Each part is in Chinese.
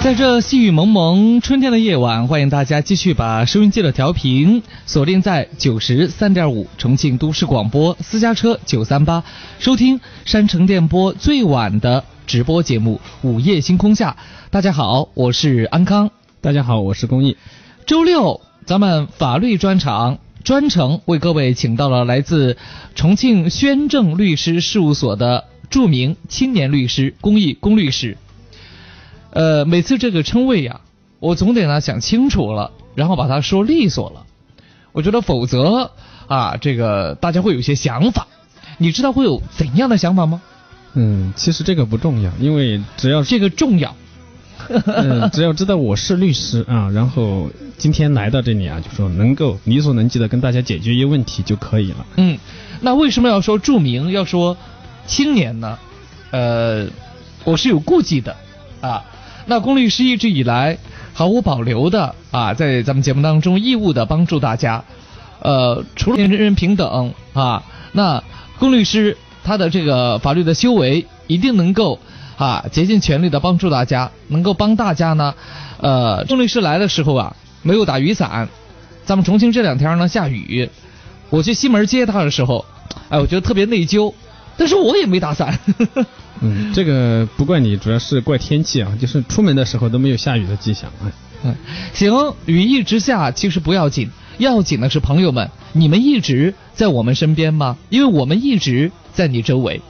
在这细雨蒙蒙春天的夜晚，欢迎大家继续把收音机的调频锁定在九十三点五重庆都市广播私家车九三八，收听山城电波最晚的直播节目《午夜星空下》。大家好，我是安康。大家好，我是公益。周六，咱们法律专场专程为各位请到了来自重庆宣正律师事务所的著名青年律师龚毅龚律师。呃，每次这个称谓呀，我总得呢想清楚了，然后把它说利索了。我觉得否则啊，这个大家会有些想法。你知道会有怎样的想法吗？嗯，其实这个不重要，因为只要这个重要。嗯，只要知道我是律师啊，然后今天来到这里啊，就说能够力所能及的跟大家解决一些问题就可以了。嗯，那为什么要说著名，要说青年呢？呃，我是有顾忌的啊。那龚律师一直以来毫无保留的啊，在咱们节目当中义务的帮助大家。呃，除了人人平等啊，那龚律师他的这个法律的修为一定能够。啊，竭尽全力的帮助大家，能够帮大家呢。呃，钟律师来的时候啊，没有打雨伞。咱们重庆这两天呢下雨，我去西门接他的时候，哎，我觉得特别内疚。但是我也没打伞。嗯，这个不怪你，主要是怪天气啊，就是出门的时候都没有下雨的迹象。嗯，行，雨一直下其实不要紧，要紧的是朋友们，你们一直在我们身边吗？因为我们一直在你周围。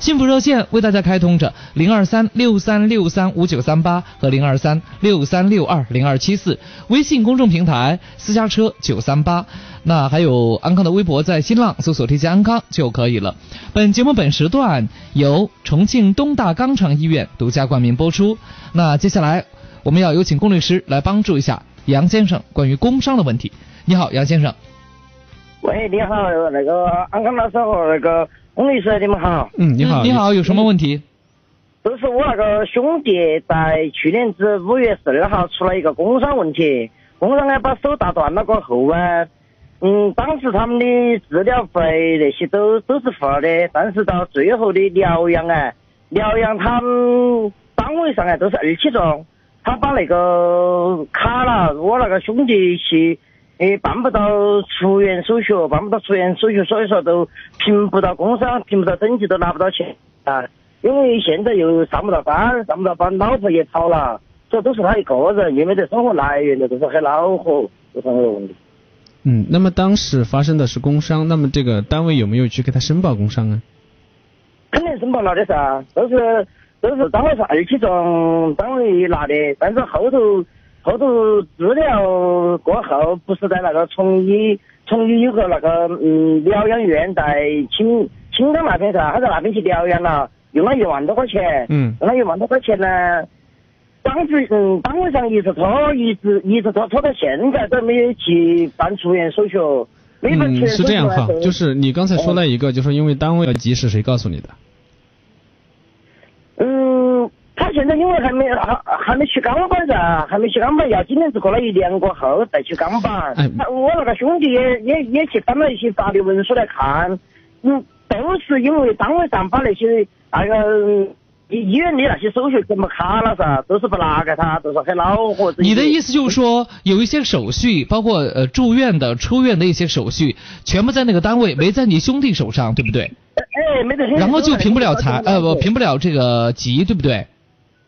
幸福热线为大家开通着零二三六三六三五九三八和零二三六三六二零二七四，微信公众平台私家车九三八，那还有安康的微博，在新浪搜索“添加安康”就可以了。本节目本时段由重庆东大肛肠医院独家冠名播出。那接下来我们要有请龚律师来帮助一下杨先生关于工伤的问题。你好，杨先生。喂，你好，那个安康老师和那个。龚律师，你们好。嗯，你好。你好，有什么问题？就是我那个兄弟在去年子五月十二号出了一个工伤问题，工伤呢把手打断了过后啊，嗯，当时他们的治疗费那些都都是付了的，但是到最后的疗养啊，疗养他们单位上啊都是二期中，他把那个卡了，我那个兄弟去。诶，办不到出院手续，办不到出院手续，所以说都评不到工伤，评不到等级，都拿不到钱啊。因为现在又上不到班，上不到班，老婆也跑了，这都是他一个人，也没得生活来源的，都是很恼火，这是个问题。嗯，那么当时发生的是工伤，那么这个单位有没有去给他申报工伤啊？肯定申报了的噻，都是都是单位是二期中单位拿的，但是后头。后头治疗过后，不是在那个崇义，崇义有个那个嗯疗养院在青青冈那边噻，他在那边去疗养了，用了一万多块钱，嗯，用了一万多块钱呢，当时嗯单位上一直拖，一直一直拖拖到现在都没有去办出院手续，嗯，是这样哈，就是你刚才说了一个，就是因为单位要急，是谁告诉你的？嗯。他现在因为还没还还没去钢板噻，还没去钢板，要今年是过了一年过后再去钢板。他我那个兄弟也也也去翻了一些法律文书来看，嗯，都是因为单位上把那些那个医院的那些手续全部卡了噻，都是不拿给他，都是很恼火。你的意思就是说，有一些手续，包括呃住院的、出院的一些手续，全部在那个单位，没在你兄弟手上，对不对？哎，没得。然后就评不了财，呃不，评不了这个级，对不对？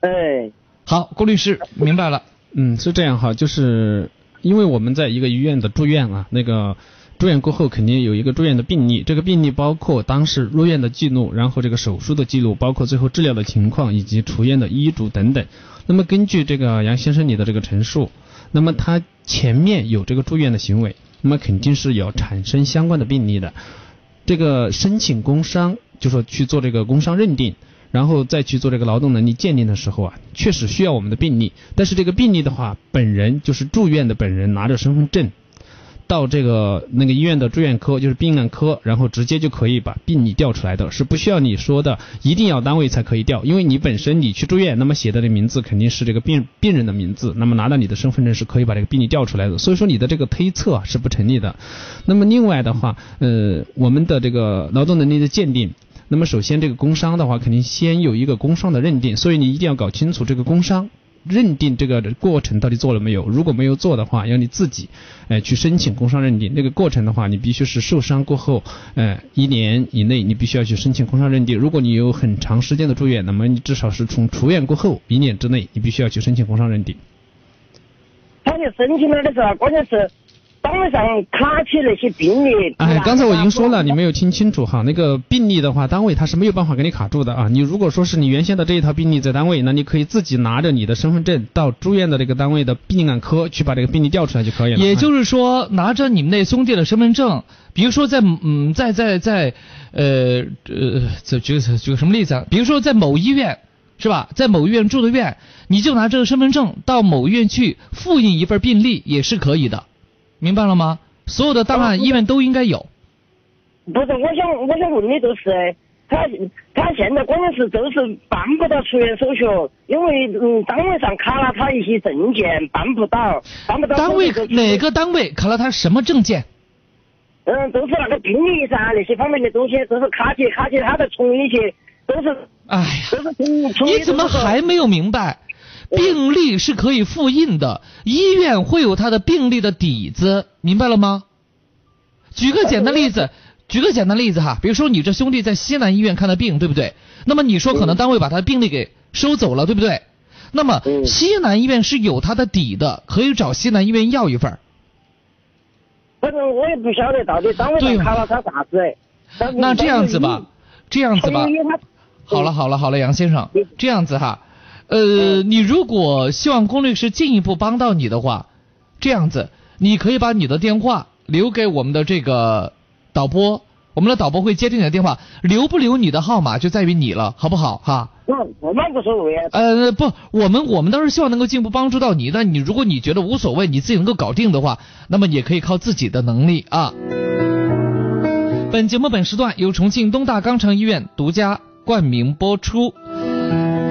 哎，好，郭律师明白了。嗯，是这样哈，就是因为我们在一个医院的住院啊，那个住院过后肯定有一个住院的病历，这个病历包括当时入院的记录，然后这个手术的记录，包括最后治疗的情况以及出院的医嘱等等。那么根据这个杨先生你的这个陈述，那么他前面有这个住院的行为，那么肯定是有产生相关的病例的。这个申请工伤，就说去做这个工伤认定。然后再去做这个劳动能力鉴定的时候啊，确实需要我们的病历。但是这个病历的话，本人就是住院的本人拿着身份证，到这个那个医院的住院科，就是病案科，然后直接就可以把病历调出来的，是不需要你说的一定要单位才可以调，因为你本身你去住院，那么写的这名字肯定是这个病病人的名字，那么拿到你的身份证是可以把这个病历调出来的。所以说你的这个推测是不成立的。那么另外的话，呃，我们的这个劳动能力的鉴定。那么首先这个工伤的话，肯定先有一个工伤的认定，所以你一定要搞清楚这个工伤。认定这个过程到底做了没有？如果没有做的话，要你自己，哎，去申请工伤认定。那个过程的话，你必须是受伤过后，呃，一年以内，你必须要去申请工伤认定。如果你有很长时间的住院，那么你至少是从出院过后一年之内，你必须要去申请工伤认定。他就申请了的时候，关键是单位上卡起那些病例。哎，刚才我已经说了，你没有听清楚哈。那个病例的话，单位它是没有办法给你卡住的啊。你如果说是你原先的这一套病例在单位，那你可以自己拿着你的身份证到住院的这个单位的病案科去把这个病例调出来就可以了。也就是说，拿着你们那兄弟的身份证，比如说在嗯在在在呃呃，这举个举个什么例子啊？比如说在某医院是吧，在某医院住的院，你就拿这个身份证到某医院去复印一份病历也是可以的，明白了吗？所有的档案医院都应该有。不是，我想我想问的就是，他他现在关键是就是办不到出院手续，因为嗯单位上卡了他一些证件，办不到，办不到。单位哪？个单位卡了他什么证件？嗯，都是那个病历噻，那些方面的东西都是卡起卡起，他再重一些，都是哎呀。你怎么还没有明白？病历是可以复印的，医院会有他的病历的底子，明白了吗？举个简单例子，举个简单例子哈，比如说你这兄弟在西南医院看的病，对不对？那么你说可能单位把他的病历给收走了，对不对？那么嗯西南医院是有他的底的，可以找西南医院要一份儿。反正我也不晓得到底单位上卡了他啥子。那这样子吧，这样子吧，好了好了好了，杨先生嗯，这样子哈，呃，你如果希望龚律师进一步帮到你的话，这样子，你可以把你的电话留给我们的这个导播，我们的导播会接听你的电话，留不留你的号码就在于你了，好不好哈？那我们无所谓啊。呃，不，我们我们当然希望能够进一步帮助到你。那你如果你觉得无所谓，你自己能够搞定的话，那么也可以靠自己的能力啊。本节目本时段由重庆东大肛肠医院独家冠名播出。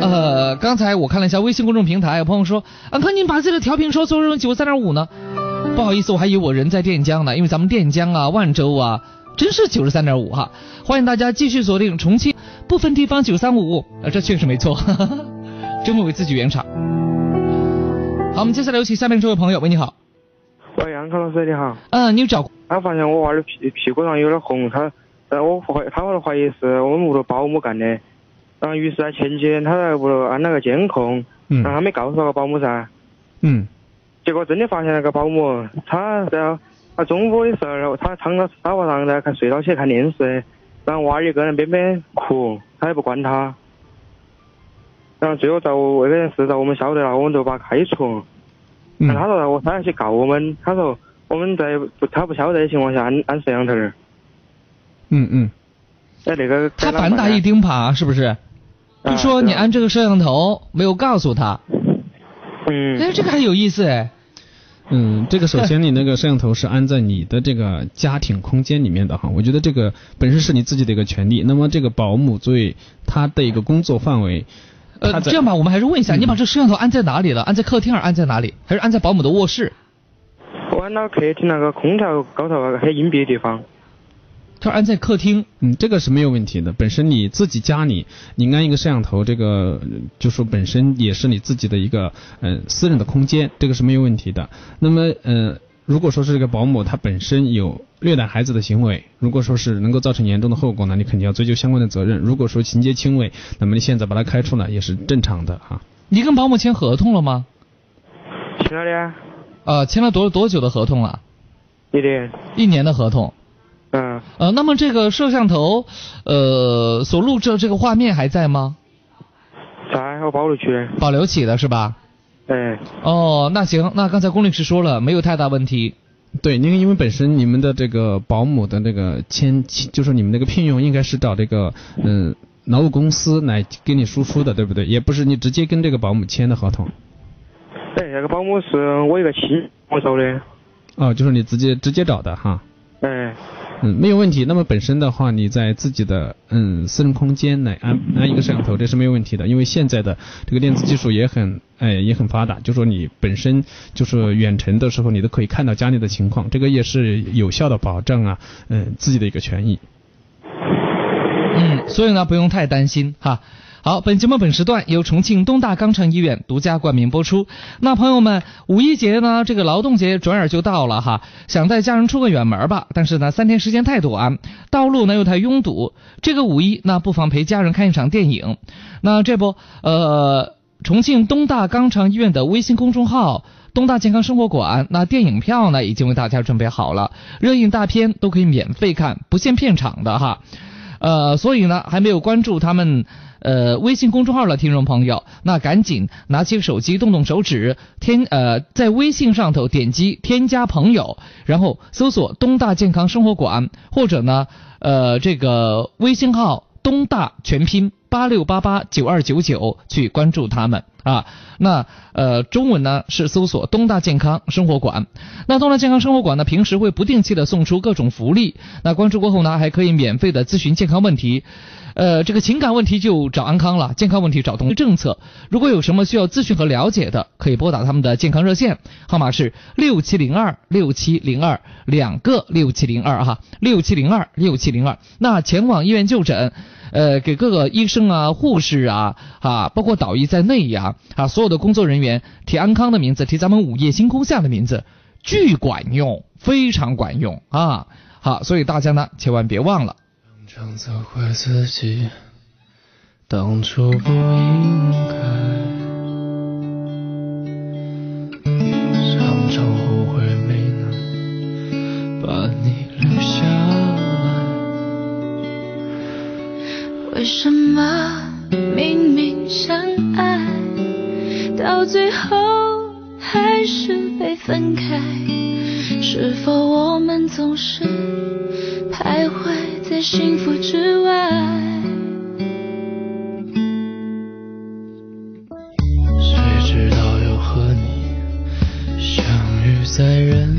呃，刚才我看了一下微信公众平台，有朋友说，安哥您把这个调频说错成九三点五呢？不好意思，我还以为我人在垫江呢，因为咱们垫江啊、万州啊，真是九十三点五哈。欢迎大家继续锁定重庆部分地方九三五，呃，这确实没错，真会为自己圆场。好，我们接下来有请下面这位朋友，喂，你好，喂，杨康老师你好，嗯，你找他发现我娃儿的屁屁股上有点红，他，呃，我怀他怀疑是我们屋头保姆干的，然后于是在前几天他在屋头安了个监控，嗯。然后他没告诉那个保姆噻，嗯。结果真的发现那个保姆，他在他中午的时候，他躺到沙发上在看睡到起看电视，然后娃儿一个人边边哭，他也不管他，然后最后在我这件事在我们晓得了，我们就把他开除。嗯。他说我他要去告我们，他说我们在不他不晓得的情况下安安摄像头儿，嗯嗯。哎那个他反打一钉耙，是不是？就说你安这个摄像头没有告诉他，嗯哎，这个还有意思哎。嗯，这个首先你那个摄像头是安在你的这个家庭空间里面的哈，我觉得这个本身是你自己的一个权利。那么这个保姆作为他的一个工作范围，呃，这样吧，我们还是问一下，嗯你把这摄像头安在哪里了？安在客厅还是安在哪里？还是安在保姆的卧室？我安到客厅那个空调高头那个很隐蔽的地方，他安在客厅。嗯，这个是没有问题的。本身你自己家里你安一个摄像头，这个呃就说本身也是你自己的一个呃私人的空间，这个是没有问题的。那么呃，如果说是这个保姆她本身有虐待孩子的行为，如果说是能够造成严重的后果呢，你肯定要追究相关的责任。如果说情节轻微，那么你现在把他开除了也是正常的哈。你跟保姆签合同了吗？去哪里啊？呃，签了多多久的合同了？一年，一年的合同。嗯，呃，那么这个摄像头，呃，所录制的这个画面还在吗？在我保留起来，保留起的是吧？哎，哦，那行，那刚才龚律师说了，没有太大问题。对，那个因为本身你们的这个保姆的那个签，就是你们那个聘用应该是找这个嗯劳务公司来给你输出的，对不对？也不是你直接跟这个保姆签的合同。哎，那个保姆是我一个亲我找的，哦，就是你直接直接找的哈。哎，嗯，没有问题。那么本身的话，你在自己的嗯私人空间来安安一个摄像头，这是没有问题的。因为现在的这个电子技术也很哎也很发达，就说你本身就是远程的时候，你都可以看到家里的情况，这个也是有效的保障啊嗯自己的一个权益。嗯，所以呢不用太担心哈。好，本节目本时段由重庆东大肛肠医院独家冠名播出。那朋友们，五一节呢，这个劳动节转眼就到了哈，想带家人出个远门吧，但是呢，三天时间太短，道路呢又太拥堵，这个五一那不妨陪家人看一场电影。那这不，呃，重庆东大肛肠医院的微信公众号。东大健康生活馆，那电影票呢已经为大家准备好了，热映大片都可以免费看，不限片场的哈。呃，所以呢，还没有关注他们呃微信公众号的听众朋友，那赶紧拿起手机，动动手指，添呃在微信上头点击添加朋友，然后搜索东大健康生活馆，或者呢呃这个微信号东大全拼。八六八八九二九九去关注他们啊。那呃中文呢是搜索东大健康生活馆。那东大健康生活馆呢平时会不定期的送出各种福利，那关注过后呢还可以免费的咨询健康问题。呃，这个情感问题就找安康了，健康问题找东政策。如果有什么需要咨询和了解的，可以拨打他们的健康热线，号码是六七零二六七零二两个六七零二哈，六七零二六七零二。那前往医院就诊，呃，给各个医生啊、护士啊、啊，包括导医在内呀，啊，所有的工作人员提安康的名字，提咱们午夜星空下的名字，巨管用，非常管用啊。好，所以大家呢千万别忘了。常责怪自己当初不应该，常常后悔没能把你为什么明明相爱，到最后还是被分开？是否我们总是徘徊在幸福之外？谁知道又和你相遇在人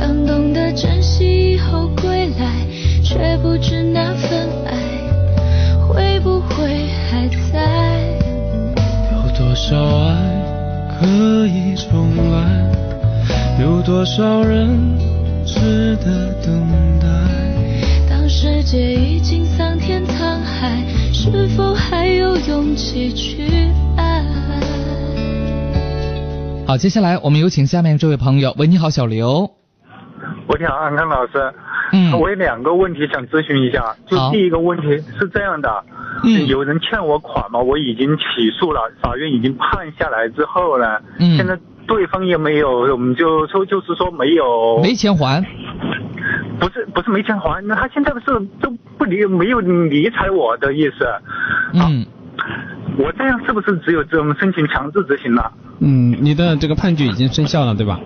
当懂得珍惜以后归来，却不知那份爱会不会还在。有多少爱可以重来？有多少人值得等待？当世界已经桑田沧海，是否还有勇气去爱？好，接下来我们有请下面这位朋友。喂，你好，小刘。我你好，安康老师。嗯我有两个问题想咨询一下。就第一个问题是这样的，嗯有人欠我款嘛，我已经起诉了，法院已经判下来之后呢，嗯现在对方也没有，我们就说就是说没有，没钱还。不是不是没钱还，那他现在是都不理没有理睬我的意思。嗯，我这样是不是只有这种申请强制执行了？嗯，你的这个判决已经生效了，对吧？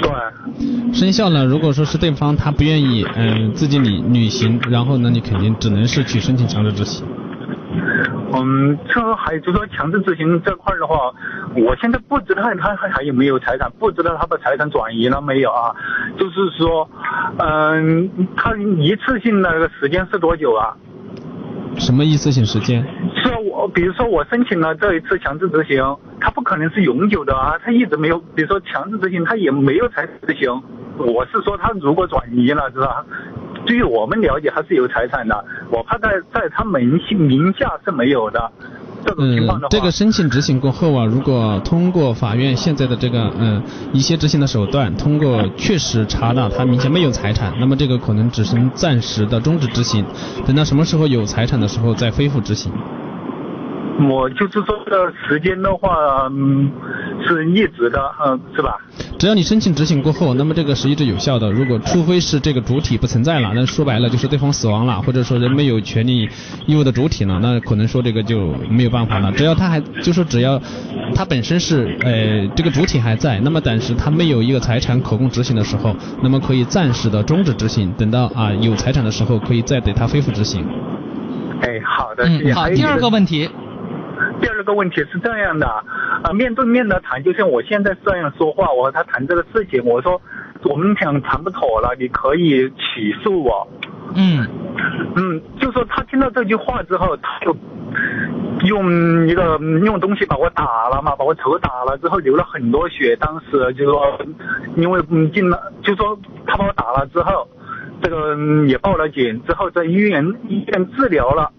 对，生效了，如果说是对方他不愿意嗯、自己履履行，然后呢，你肯定只能是去申请强制执行。嗯，这还有就是说强制执行这块儿的话，我现在不知道他还还有没有财产，不知道他把财产转移了没有啊？就是说，嗯，他一次性的那个时间是多久啊？什么一次性时间？是我，比如说我申请了这一次强制执行，他不可能是永久的啊，他一直没有，比如说强制执行，他也没有才执行。我是说，他如果转移了，是吧？对于我们了解，他是有财产的，我怕在在他名姓名下是没有的。嗯这个申请执行过后啊，如果通过法院现在的这个嗯一些执行的手段，通过确实查到他名下没有财产，那么这个可能只能暂时的终止执行，等到什么时候有财产的时候再恢复执行。我就是说的时间的话，嗯，是一直的，嗯，是吧？只要你申请执行过后，那么这个是一直有效的。如果除非是这个主体不存在了，那说白了就是对方死亡了，或者说人没有权利义务的主体了，那可能说这个就没有办法了。只要他还就说只要他本身是呃这个主体还在，那么但是他没有一个财产可供执行的时候，那么可以暂时的终止执行，等到啊有财产的时候，可以再对他恢复执行。哎，好的，谢谢。嗯，好，第二个问题，第二个问题是这样的，呃，面对面的谈，就像我现在这样说话，我和他谈这个事情，我说我们想谈不妥了，你可以起诉我。嗯嗯，就说他听到这句话之后，他就用一个用东西把我打了嘛，把我头打了之后流了很多血。当时就说，因为嗯进了，就说他把我打了之后，这个嗯也报了警，之后在医院医院治疗了，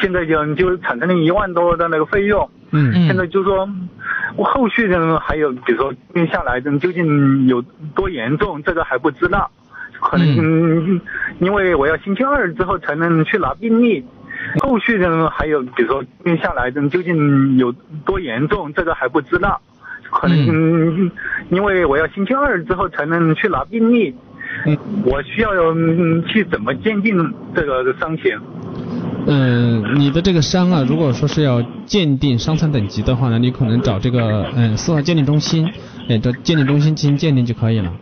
现在就就产生了一万多的那个费用。嗯嗯现在就说，我后续的还有，比如说病下来的究竟有多严重，这个还不知道。可能嗯，因为我要星期二之后才能去拿病历，后续的还有，比如说病下来的究竟有多严重，这个还不知道。可能嗯，因为我要星期二之后才能去拿病历，嗯我需要嗯去怎么鉴定这个伤情？嗯，你的这个伤啊，如果说是要鉴定伤残等级的话呢，你可能找这个嗯司法鉴定中心，哎，找鉴定中心进行鉴定就可以了。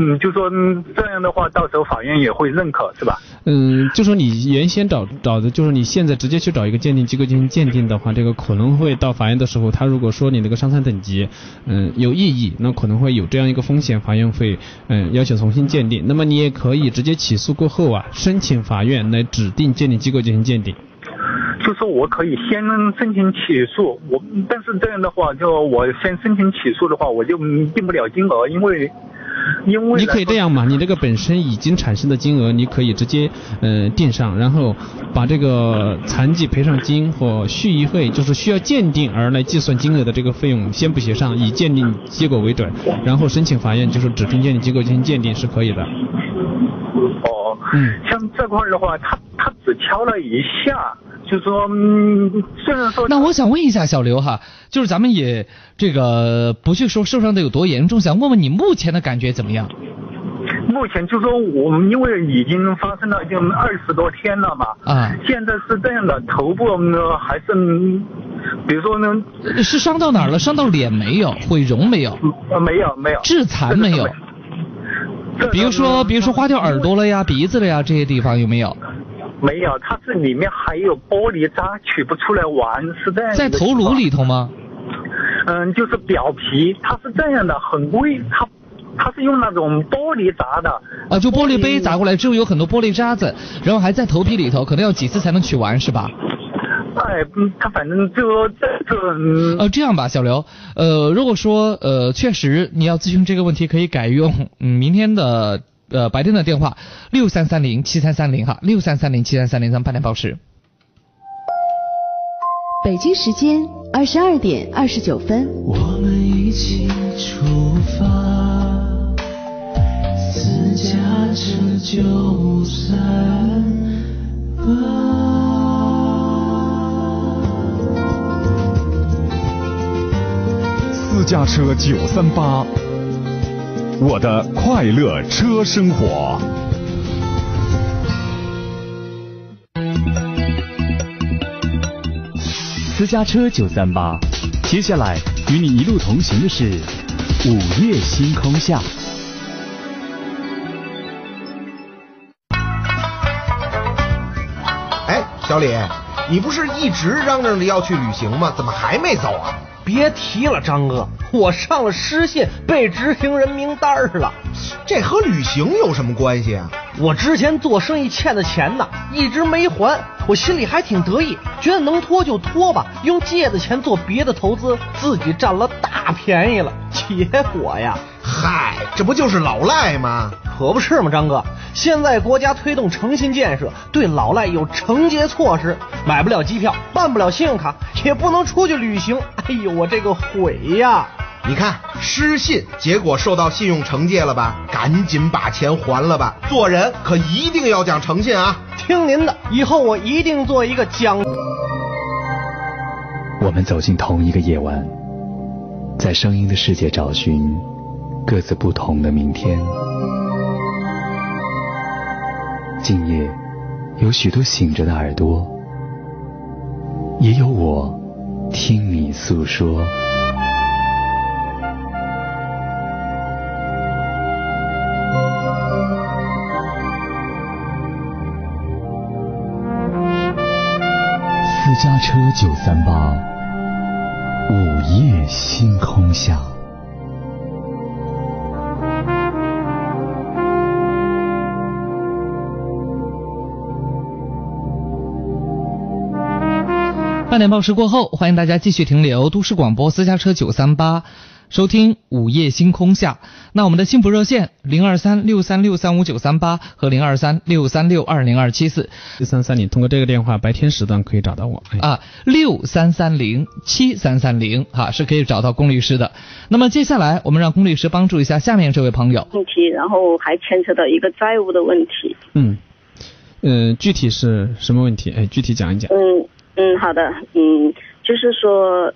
嗯，就说嗯这样的话，到时候法院也会认可，是吧？嗯，就说你原先找找的，就是你现在直接去找一个鉴定机构进行鉴定的话，这个可能会到法院的时候，他如果说你那个伤残等级，嗯，有异议，那可能会有这样一个风险，法院会嗯要求重新鉴定。那么你也可以直接起诉过后啊，申请法院来指定鉴定机构进行鉴定。就说我可以先申请起诉，我但是这样的话，就我先申请起诉的话，我就嗯定不了金额，因为因为你可以这样嘛，你这个本身已经产生的金额，你可以直接呃定上，然后把这个残疾赔偿金或续医费，就是需要鉴定而来计算金额的这个费用，先不写上，以鉴定结果为准，然后申请法院就是指定鉴定机构进行鉴定是可以的。哦，嗯。像这块儿的话，他他只敲了一下，就说嗯，虽然说那我想问一下小刘哈，就是咱们也这个不去说受伤的有多严重，想问问你目前的感觉怎么样？目前就说我们因为已经发生了就二十多天了嘛，啊现在是这样的，头部呢还是嗯比如说呢，呃是伤到哪儿了？伤到脸没有？毁容没有？呃没有没有，致残没有？比如说，比如说花掉耳朵了呀、鼻子了呀这些地方有没有？没有，它是里面还有玻璃渣取不出来玩，是这样一在头颅里头吗？嗯，就是表皮，它是这样的，很贵，它它是用那种玻璃砸的。啊，就玻璃杯砸过来之后有很多玻璃渣子，然后还在头皮里头，可能要几次才能取完是吧？哎，嗯，它反正就这个，嗯，呃，这样吧，小刘，呃，如果说呃确实你要咨询这个问题，可以改用嗯明天的呃白天的电话六三三零七三三零哈，六三三零七三三零，咱们半点报时。北京时间二十二点二十九分。我们一起出发，私家车九三八。私家车九三八，我的快乐车生活。私家车九三八，接下来与你一路同行的是午夜星空下。哎，小李，你不是一直嚷嚷着要去旅行吗？怎么还没走啊？别提了，张哥，我上了失信，被执行人名单了。这和旅行有什么关系啊？我之前做生意欠的钱呢，一直没还，我心里还挺得意，觉得能拖就拖吧，用借的钱做别的投资，自己占了大便宜了。结果呀，嗨，这不就是老赖吗？可不是嘛，张哥，现在国家推动诚信建设，对老赖有惩戒措施，买不了机票，办不了信用卡，也不能出去旅行。哎呦，我这个悔呀！你看失信，结果受到信用惩戒了吧？赶紧把钱还了吧！做人可一定要讲诚信啊！听您的，以后我一定做一个讲。我们走进同一个夜晚，在声音的世界找寻各自不同的明天。今夜有许多醒着的耳朵，也有我听你诉说。私家车九三八，午夜星空下。半点报时过后，欢迎大家继续停留都市广播私家车九三八，收听午夜星空下。那我们的幸福热线零二三六三六三五九三八和零二三六三六二零二七四六三三零，通过这个电话，白天时段可以找到我。哎啊，六三三零七三三零哈是可以找到龚律师的。那么接下来我们让龚律师帮助一下下面这位朋友。问题，然后还牵扯到一个债务的问题。嗯，嗯，具体是什么问题？哎，具体讲一讲。嗯嗯，好的，嗯，就是说，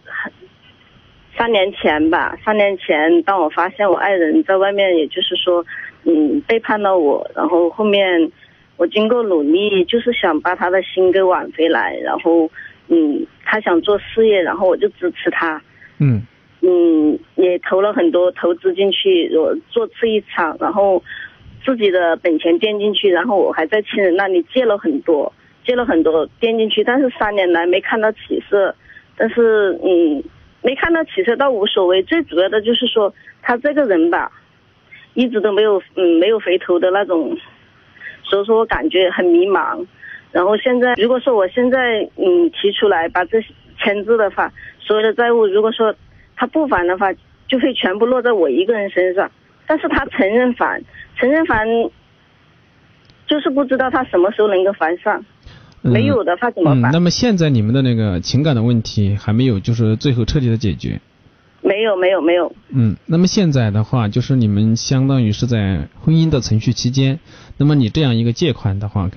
三年前吧，三年前，当我发现我爱人在外面，也就是说，嗯，背叛了我，然后后面我经过努力，就是想把他的心给挽回来，然后，嗯，他想做事业，然后我就支持他，嗯。嗯，也投了很多投资进去，我做次一场，然后自己的本钱垫进去，然后我还在亲人那里借了很多，借了很多垫进去，但是三年来没看到起色，但是嗯，没看到起色倒无所谓，最主要的就是说他这个人吧，一直都没有嗯没有回头的那种，所以说我感觉很迷茫。然后现在如果说我现在嗯提出来把这签字的话，所有的债务如果说他不还的话，就会全部落在我一个人身上。但是他承认还，承认还，就是不知道他什么时候能够还上。没有的话怎么嗯，办？那么现在你们的那个情感的问题还没有，就是最后彻底的解决。没有没有没有，嗯，那么现在的话，就是你们相当于是在婚姻的存续期间，那么你这样一个借款的话，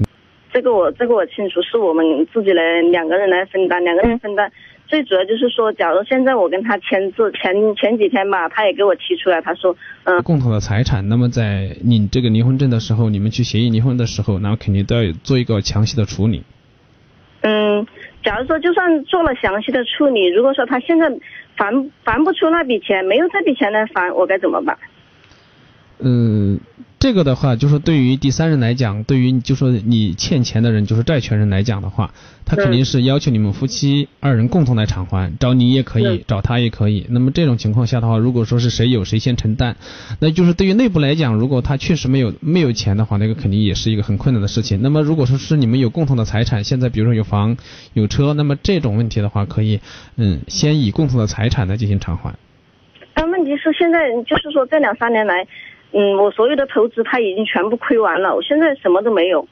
这个我这个我清楚，是我们自己来两个人来分担，两个人分担。最主要就是说，假如现在我跟他签字，前前几天吧，他也给我提出来，他说，嗯，共同的财产，那么在你这个离婚证的时候，你们去协议离婚的时候，那么肯定都要做一个详细的处理。嗯，假如说就算做了详细的处理，如果说他现在还还不出那笔钱，没有这笔钱来还，我该怎么办？嗯，这个的话，就是对于第三人来讲，对于就说你欠钱的人，就是债权人来讲的话，他肯定是要求你们夫妻二人共同来偿还，找你也可以，找他也可以。那么这种情况下的话，如果说是谁有谁先承担，那就是对于内部来讲，如果他确实没有没有钱的话，那个肯定也是一个很困难的事情。那么如果说是你们有共同的财产，现在比如说有房有车，那么这种问题的话，可以嗯先以共同的财产来进行偿还。但问题是现在就是说这两三年来，嗯，我所有的投资他已经全部亏完了，我现在什么都没有，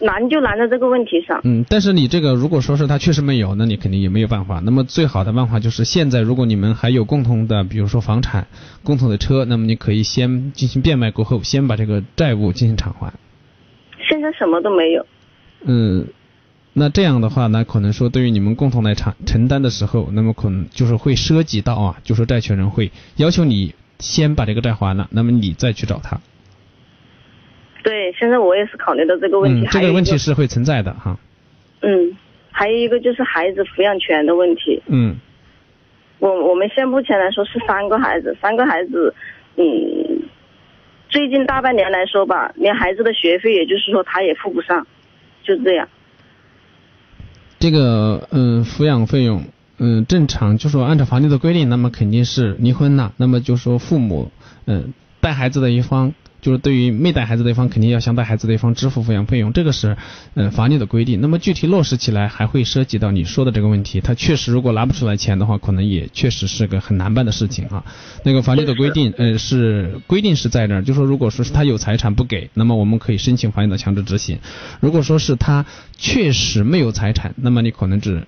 难就难在这个问题上。嗯，但是你这个如果说是他确实没有，那你肯定也没有办法。那么最好的办法就是现在，如果你们还有共同的，比如说房产、共同的车，那么你可以先进行变卖过后，先把这个债务进行偿还。现在什么都没有。嗯，那这样的话呢，可能说对于你们共同来承承担的时候，那么可能就是会涉及到啊，就是债权人会要求你先把这个债还了，那么你再去找他。对，现在我也是考虑到这个问题。嗯，这个问题是会存在的哈。嗯，还有一个就是孩子抚养权的问题。嗯我我们现目前来说是三个孩子，三个孩子，嗯，最近大半年来说吧，连孩子的学费，也就是说他也付不上，就这样。这个嗯抚养费用嗯正常就说按照法律的规定，那么肯定是离婚了，那么就说父母嗯带孩子的一方。就是对于没带孩子的一方，肯定要向带孩子的一方支付抚养费用，这个是嗯法律的规定。那么具体落实起来，还会涉及到你说的这个问题。他确实如果拿不出来钱的话，可能也确实是个很难办的事情啊。那个法律的规定，呃是规定是在那儿，就说如果说是他有财产不给，那么我们可以申请法院的强制执行。如果说是他确实没有财产，那么你可能只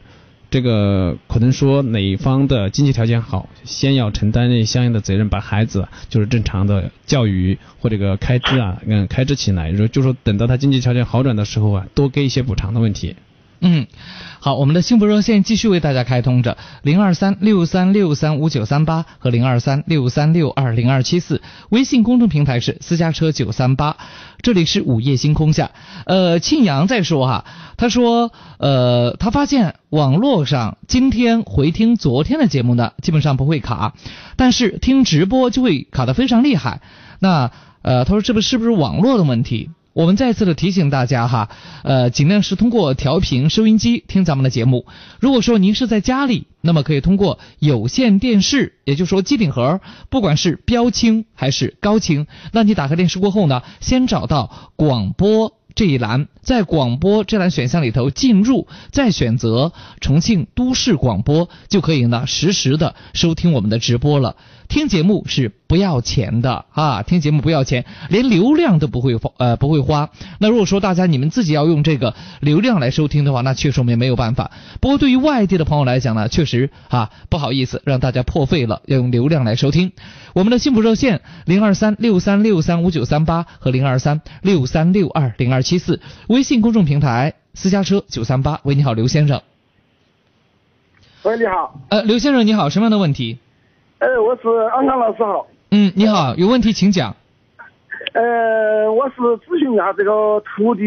这个可能说哪方的经济条件好，先要承担那相应的责任，把孩子就是正常的教育或这个开支啊，嗯，开支起来，就就说等到他经济条件好转的时候啊，多给一些补偿的问题。嗯，好，我们的幸福热线继续为大家开通着，零二三六三六三五九三八和零二三六三六二零二七四，微信公众平台是私家车九三八，这里是午夜星空下。呃，庆阳在说哈，他说，呃，他发现网络上今天回听昨天的节目呢，基本上不会卡，但是听直播就会卡的非常厉害。那呃，他说这不是不是网络的问题？我们再次的提醒大家哈，呃，尽量是通过调频收音机听咱们的节目。如果说您是在家里，那么可以通过有线电视，也就是说机顶盒，不管是标清还是高清，那你打开电视过后呢，先找到广播这一栏，在广播这栏选项里头进入，再选择重庆都市广播，就可以呢实时的收听我们的直播了。听节目是不要钱的啊，听节目不要钱，连流量都不会花呃不会花。那如果说大家你们自己要用这个流量来收听的话，那确实我们也没有办法。不过对于外地的朋友来讲呢，确实啊不好意思让大家破费了，要用流量来收听。我们的幸福热线零二三六三六三五九三八和零二三六三六二零二七四，微信公众平台私家车九三八。喂，你好，刘先生。喂，你好。呃，刘先生你好，什么样的问题？呃，我是安康老师好。嗯，你好，有问题请讲。呃，我是咨询一下这个土地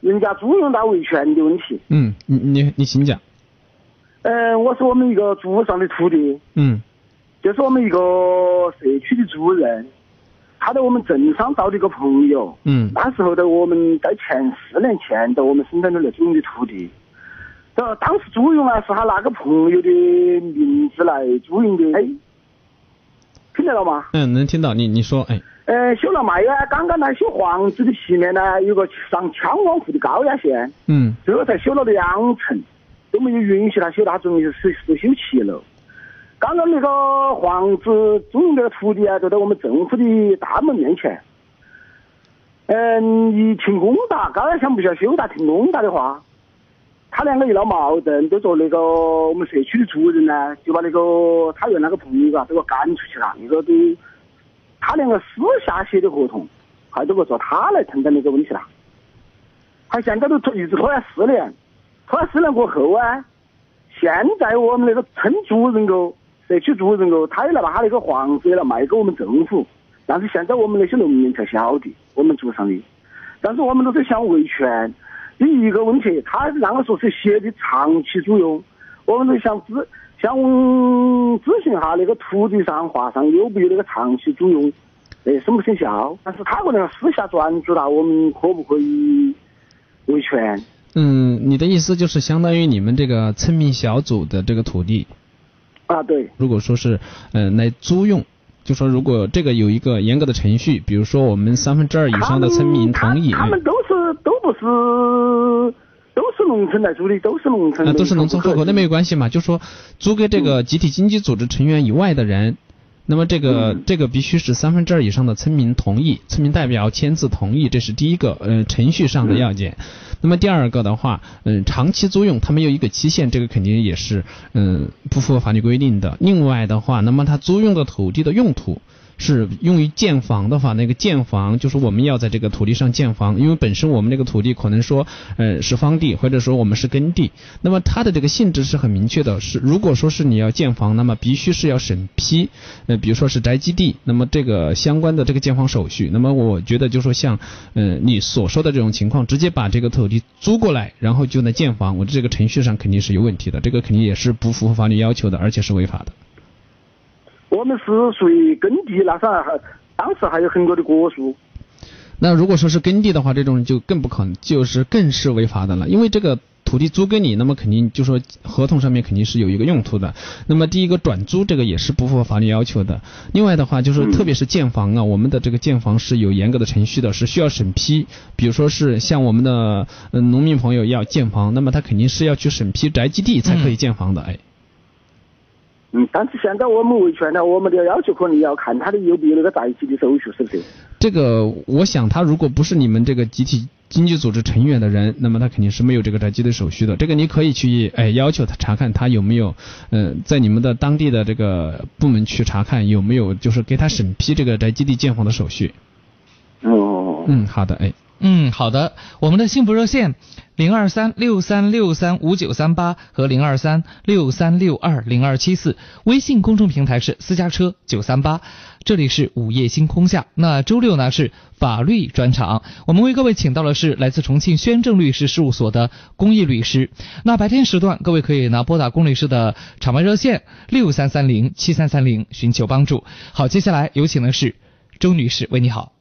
人家租用到维权的问题。嗯，你你你请讲。呃，我是我们一个租上的土地，嗯就是我们一个社区的主任，他在我们镇上找的一个朋友。嗯那时候的我们在前四年前在我们生产队来租用的土地，这当时租用啊是他那个朋友的名字来租用的。哎，听得到吗？嗯，能听到你你说，哎，呃，修了嘛呀，刚刚呢修房子的西面呢有个上枪网户的高压线，嗯最后才修了两层，都没有允许他修，他终于是是修齐了。刚刚那个房子租用这个土地啊，就在我们政府的大门面前。嗯，一停工哒，刚才想不晓得修，哒停工哒的话，他两个一闹矛盾，都说那个我们社区的主任呢，就把那个他原来那个朋友啊，都给我赶出去了，那个都他两个私下写的合同，还都不说他来承担那个问题了。他现在都拖一直拖了四年，拖了四年过后啊，现在我们那个村主任个社区主任个，他也来把他那个房子也来卖给我们政府，但是现在我们那些农民才晓得，我们住上的，但是我们都是想维权。第一个问题，他让我说是写的长期租用，我们都想咨想咨询下那个土地上画上有没有那个长期租用，哎，生不生效？但是他可能私下转租了，我们可不可以维权？嗯，你的意思就是相当于你们这个村民小组的这个土地，啊，对，如果说是嗯、呃来租用，就说如果这个有一个严格的程序，比如说我们三分之二以上的村民同意，他们都是都不是都是农村来租的，都是农村都是农村户口，那没有关系嘛，就说租给这个集体经济组织成员以外的人，那么这个、这个必须是三分之二以上的村民同意，村民代表签字同意，这是第一个呃程序上的要件。那么第二个的话，嗯、长期租用它没有一个期限，这个肯定也是嗯、不符合法律规定的。另外的话，那么它租用的土地的用途。是用于建房的话，那个建房就是我们要在这个土地上建房，因为本身我们这个土地可能说，呃，是荒地，或者说我们是耕地，那么它的这个性质是很明确的，是如果说是你要建房，那么必须是要审批，呃，比如说是宅基地，那么这个相关的这个建房手续，那么我觉得就说像，呃，你所说的这种情况，直接把这个土地租过来，然后就能建房，我这个程序上肯定是有问题的，这个肯定也是不符合法律要求的，而且是违法的。我们是属于耕地，那上还当时还有很多的果树。那如果说是耕地的话，这种就更不可能，就是更是违法的了，因为这个土地租给你，那么肯定就说合同上面肯定是有一个用途的。那么第一个转租这个也是不符合法律要求的。另外的话，就是特别是建房啊，我们的这个建房是有严格的程序的，是需要审批。比如说是像我们的嗯农民朋友要建房，那么他肯定是要去审批宅基地才可以建房的，哎。嗯但是现在我们维权呢，我们的要求可能要看他的有没有那个宅基地手续，是不是？这个，我想他如果不是你们这个集体经济组织成员的人，那么他肯定是没有这个宅基地手续的。这个你可以去哎要求他查看他有没有，呃，在你们的当地的这个部门去查看有没有，就是给他审批这个宅基地建房的手续。哦。嗯，好的，哎。嗯，好的。我们的幸福热线零二三六三六三五九三八和零二三六三六二零二七四，微信公众平台是私家车九三八。这里是午夜星空下，那周六呢是法律专场，我们为各位请到的是来自重庆宣正律师事务所的公益律师。那白天时段，各位可以呢拨打龚律师的场外热线六三三零七三三零寻求帮助。好，接下来有请的是周女士，喂，你好。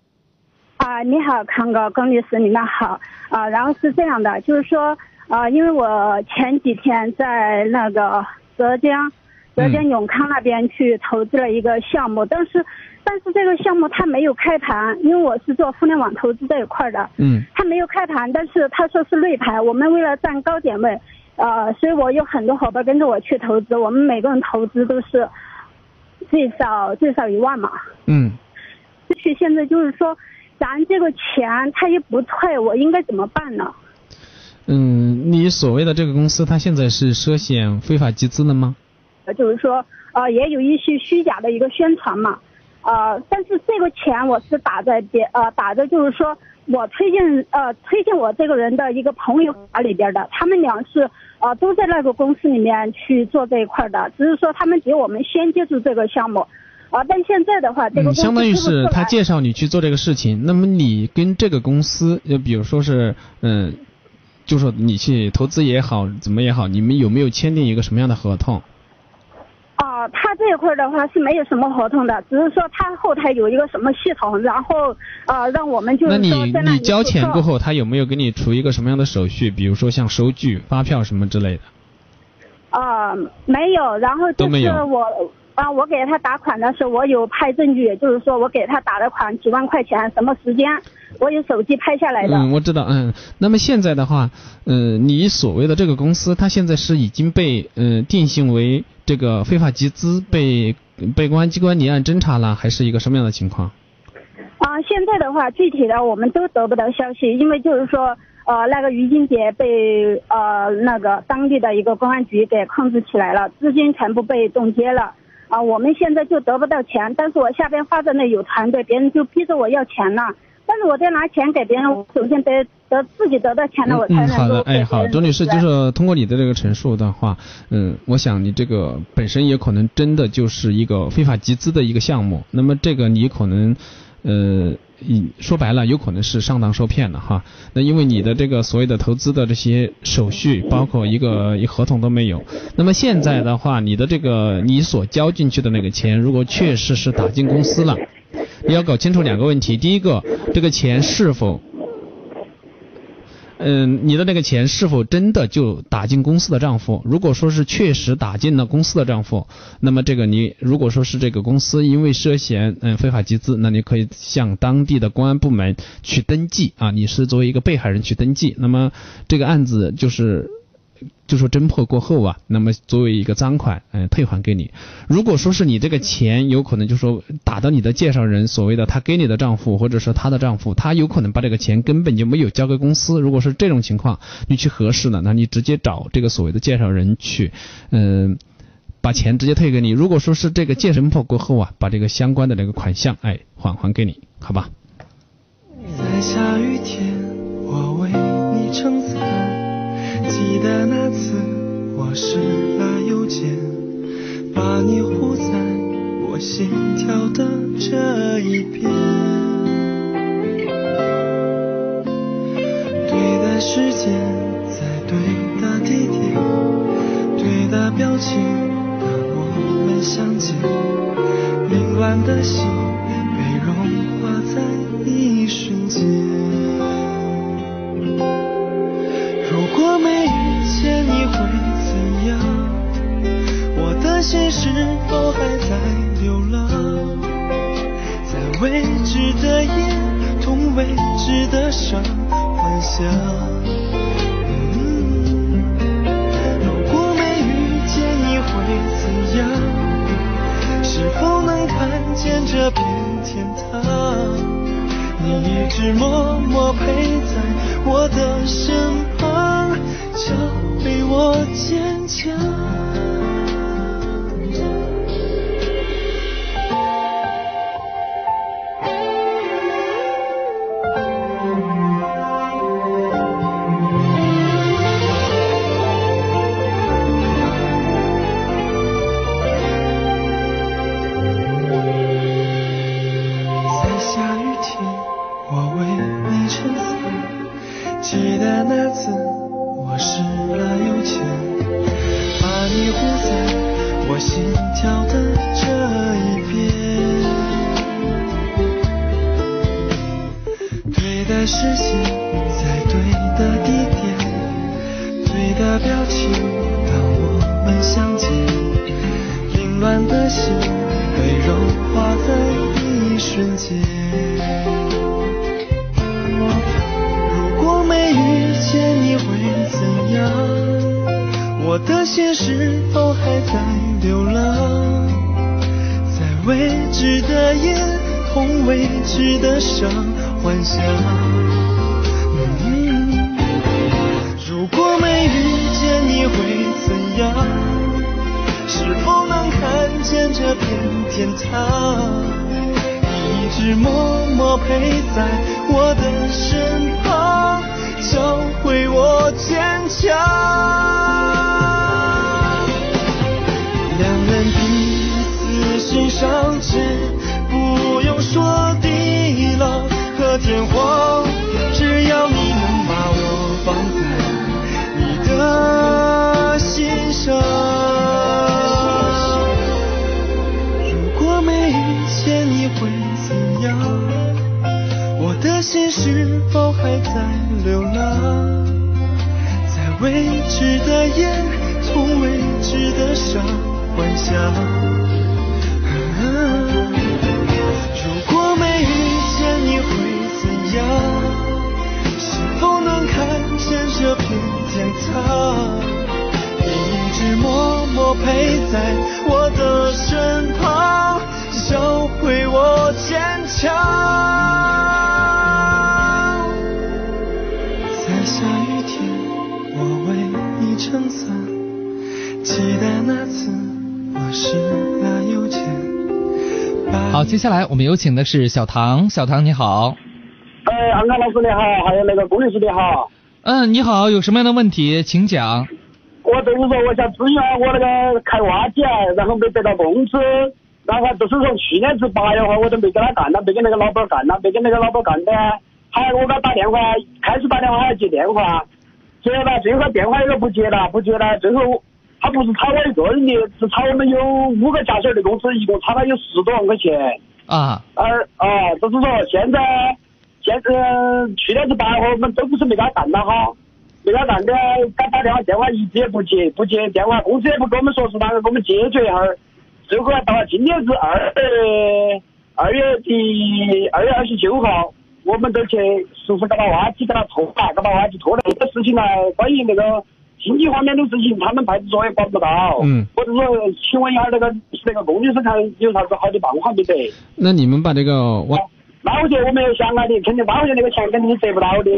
啊，你好，康哥，龚律师，你们好。啊，然后是这样的，就是说，啊，因为我前几天在那个浙江，浙江永康那边去投资了一个项目，但是，但是这个项目它没有开盘，因为我是做互联网投资这一块的，嗯，它没有开盘，但是他说是内盘，我们为了占高点位，呃，所以我有很多伙伴跟着我去投资，我们每个人投资都是最少最少一万嘛，嗯，去现在就是说。咱这个钱他也不退，我应该怎么办呢？嗯，你所谓的这个公司，它现在是涉嫌非法集资的吗？呃，就是说，呃，也有一些虚假的一个宣传嘛，呃，但是这个钱我是打在别呃打的，就是说我推荐呃推荐我这个人的一个朋友卡里边的，他们俩是呃都在那个公司里面去做这一块的，只是说他们比我们先接触这个项目。啊，但现在的话，这个相当于是他介绍你去做这个事情，那么你跟这个公司，就比如说是，嗯，就说你去投资也好，怎么也好，你们有没有签订一个什么样的合同？啊，他这一块的话是没有什么合同的，只是说他后台有一个什么系统，然后啊让我们就是那说在那你你交钱过后，他有没有给你出一个什么样的手续？比如说像收据、发票什么之类的？啊，没有，然后就都没有是我啊，我给他打款的时候，我有拍证据，就是说我给他打的款几万块钱，什么时间，我有手机拍下来的。嗯，我知道，嗯，那么现在的话，嗯，你所谓的这个公司，它现在是已经被嗯定性为这个非法集资，被被公安机关立案侦查了，还是一个什么样的情况？啊，现在的话，具体的我们都得不到消息，因为就是说，呃，那个于金杰被呃那个当地的一个公安局给控制起来了，资金全部被冻结了。啊，我们现在就得不到钱，但是我下边发展的有团队，别人就逼着我要钱了。但是我在拿钱给别人，我首先得得自己得到钱了，我才嗯，好的，哎，好，周女士，就是通过你的这个陈述的话，嗯，我想你这个本身也可能真的就是一个非法集资的一个项目，那么这个你可能，呃，说白了，有可能是上当受骗了哈。那因为你的这个所谓的投资的这些手续，包括一个一合同都没有。那么现在的话，你的这个你所交进去的那个钱，如果确实是打进公司了，你要搞清楚两个问题，第一个，这个钱是否嗯，你的那个钱是否真的就打进公司的账户？如果说是确实打进了公司的账户，那么这个你如果说是这个公司因为涉嫌嗯非法集资，那你可以向当地的公安部门去登记啊，你是作为一个被害人去登记。那么这个案子就是。就说侦破过后啊，那么作为一个赃款，嗯、退还给你。如果说是你这个钱有可能就说打到你的介绍人所谓的他给你的账户，或者是他的账户，他有可能把这个钱根本就没有交给公司。如果是这种情况，你去核实了，那你直接找这个所谓的介绍人去，嗯、把钱直接退给你。如果说是这个介侦破过后啊，把这个相关的这个款项，哎，还还给你，好吧？在下雨天，我为你撑伞。记得那次我失了邮件，把你护在我心跳的这一边。对的时间，在对的地点，对的表情，当我们相见，凌乱的心被融化在一瞬间。如果没遇见你会怎样？我的心是否还在流浪？在未知的夜，同未知的伤，幻想。如果没遇见你会怎样？是否能看见这片天堂？你一直默默陪在我的身旁，就陪我坚强。未知的夜，从未知的伤幻想。如果没遇见你会怎样？是否能看见这片天堂？你一直默默陪在我的身旁，教会我坚强。撑伞，记得那次我是那有钱。好，接下来我们有请的是小唐，小唐你好。哎，安康老师你好，还有那个龚律师你好。嗯，你好，有什么样的问题请讲。我就是说，我想咨询下我那个开挖机啊，然后没得到工资，然后就是从去年子八月份我都没跟他干了，没跟那个老板干了，没跟那个老板干的，还我给他打电话，开始打电话还要接电话，接了最后他电话又不接了，不接了，最后他不是炒我一个人的，是炒我们有五个驾驶的公司，一共差了有十多万块钱。啊，而啊，就是说现在现呃去年是八月份我们都不是没给他办了哈，没给他办的，给他打电话电话一直也不接，不接电话，公司也不跟我们说是哪个给我们解决一下儿，最后到了今年是二月二月的二月二十九号，我们都去实施给他挖机给他拖了，给他挖机拖了，这个事情呢，关于那个经济方面的事情，他们派出所也管不到。嗯，或者说请问一下那个那个龚律师看有啥子好的办法没得？那你们把这个挖那我觉得我们要想啊，的肯定挖回去那个钱肯定是得不到的。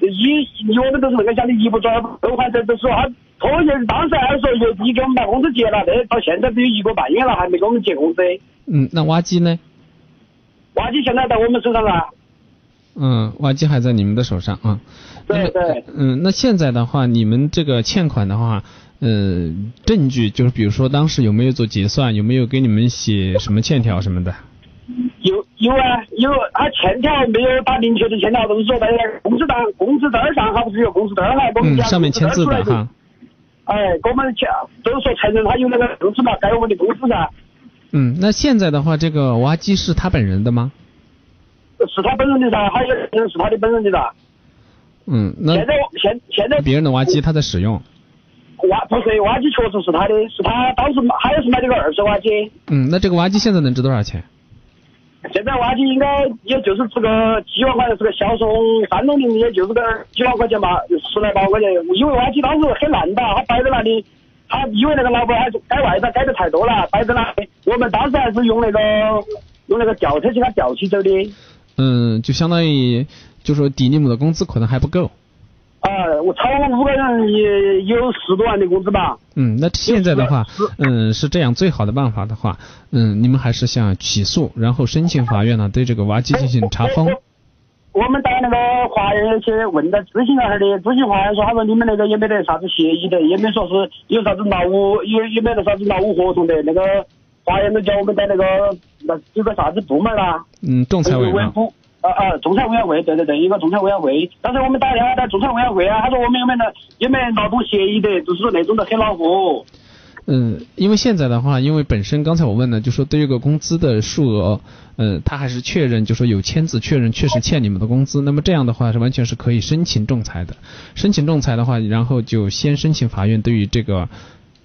一以我们都是那个想的，一不做二不还这都说他拖延，当时还说月底给我们把工资结了，那到现在都有一个半月了，还没给我们结工资。嗯，那挖机呢？挖机现在在我们手上啊。嗯，挖机还在你们的手上啊。对对。嗯，那现在的话，你们这个欠款的话，呃，证据就是比如说当时有没有做结算，有没有给你们写什么欠条什么的？有有啊有，他欠条没有打明确的欠条，都是说在工资单工资单上，他不是有工资单来给我们上面签字的哈。哎，给我们签，都是说承认他有那个工资嘛，该我们的工资噻。嗯，那现在的话，这个挖机是他本人的吗？是他本人的噻，还有人是他的本人的噻。嗯，那现在现现在别人的挖机他在使用。挖不是挖机，确实是他的，是他当时还有是买这个二手挖机。嗯，那这个挖机现在能值多少钱？现在挖机应该也就是值个几万块钱，是个小松三六零，也就是个几万块钱吧，十来八万块钱。因为挖机当时很烂的，他摆在那里，他因为那个老板还是改外套改的太多了，摆在那里。我们当时还是用那个用那个吊车去给他吊起走的。嗯，就相当于就说抵你们的工资可能还不够。啊，我超我们五个人也有十多万的工资吧。嗯，那现在的话，嗯，是这样，最好的办法的话，嗯，你们还是想起诉，然后申请法院呢对这个挖机进行查封。我们到那个法院去问的咨询那儿的，咨询法院说，他说你们那个也没得啥子协议的，也没说是有啥子劳务，有有没得啥子劳务合同的，那个法院都叫我们在那个那有个啥子部门啦，嗯，仲裁委员。部啊啊，仲裁委员会，对对对，一个仲裁委员会。当时我们打电话到仲裁委员会啊，他说我们有没有有没有劳动协议的，就是说那种的很恼火。嗯，因为现在的话，因为本身刚才我问了，就说对于个工资的数额，嗯，他还是确认，就说有签字确认确实欠你们的工资，那么这样的话是完全是可以申请仲裁的。申请仲裁的话，然后就先申请法院对于这个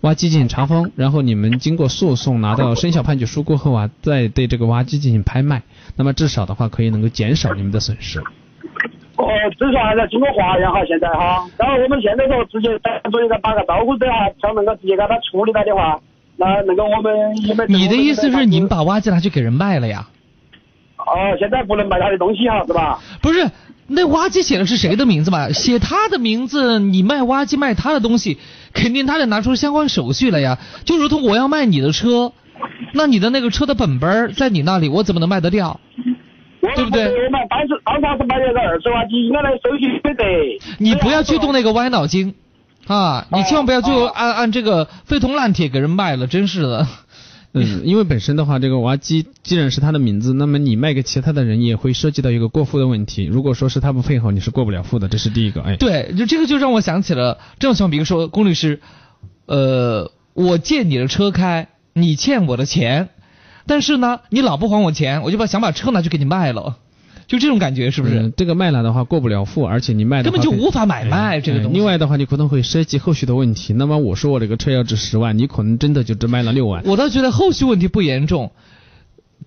挖机进行查封，然后你们经过诉讼拿到生效判决书过后啊，再对这个挖机进行拍卖，那么至少的话可以能够减少你们的损失。哦，至少还在经过化验哈，现在哈。然后我们现在说直接当做一个打个招呼者哈，想能够直接给他处理了的话，那那个我们因为你的意思是你们把挖机拿去给人卖了呀？哦，现在不能卖他的东西哈，是吧？不是，那挖机写的是谁的名字嘛？写他的名字，你卖挖机卖他的东西，肯定他得拿出相关手续来呀。就如同我要卖你的车，那你的那个车的本本在你那里，我怎么能卖得掉？对不对？我们当时当时是买了个二手挖机，应该那手续没得。你不要去动那个歪脑筋，啊，你千万不要就按按这个废铜烂铁给人卖了，真是的。嗯，因为本身的话，这个挖机既然是他的名字，那么你卖给其他的人也会涉及到一个过户的问题。如果说是他不配合，你是过不了户的，这是第一个。哎，对，就这个就让我想起了这种情况，比如说龚律师，呃，我借你的车开，你欠我的钱，但是呢，你老不还我钱，我就把想把车拿去给你卖了，就这种感觉是不是？嗯这个卖了的话过不了户，而且你卖的根本就无法买卖这个哎东西。另外的话，你可能会涉及后续的问题。那么我说我这个车要值十万，你可能真的就只卖了六万。我倒觉得后续问题不严重，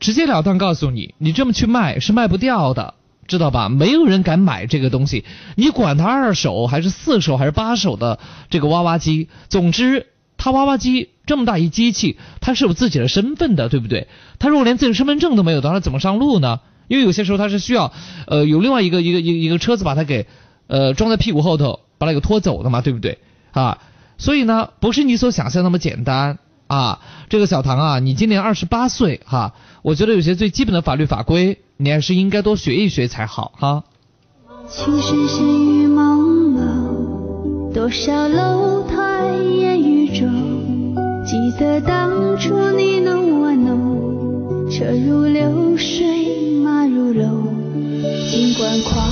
直截了当告诉你，你这么去卖是卖不掉的，知道吧？没有人敢买这个东西，你管它二手还是四手还是八手的这个挖挖机，总之，它挖挖机这么大一机器，它是有自己的身份的，对不对？它如果连自己的身份证都没有的话，它怎么上路呢？因为有些时候它是需要，呃，有另外一个一个一一个车子把它给，呃，装在屁股后头，把它给拖走的嘛，对不对？啊，所以呢，不是你所想象那么简单啊。这个小唐啊，你今年二十八岁哈、我觉得有些最基本的法律法规，你还是应该多学一学才好哈、情深深雨蒙蒙，多少楼台烟雨中，记得当初你侬我，车如流水马如龙，尽管狂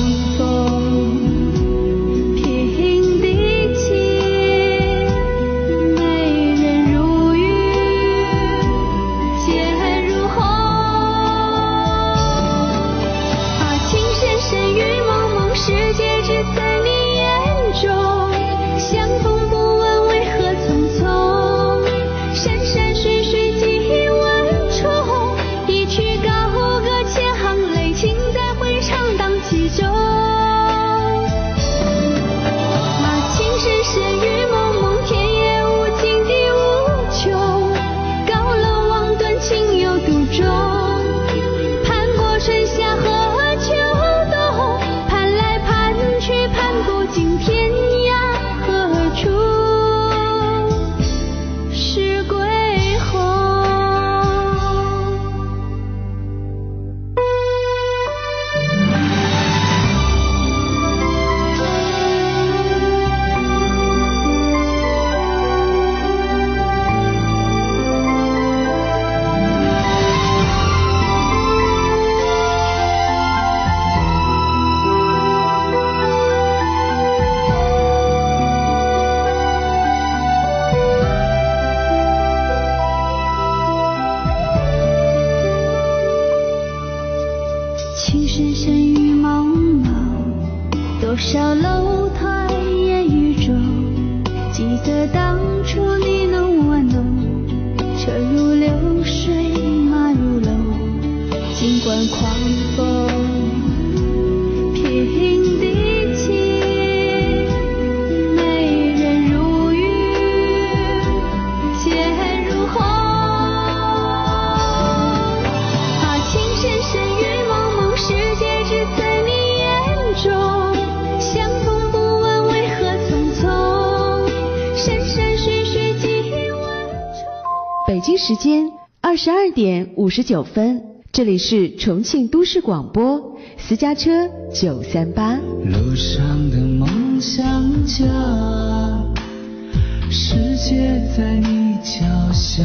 五十九分，这里是重庆都市广播私家车九三八。路上的梦想家，世界在你脚下，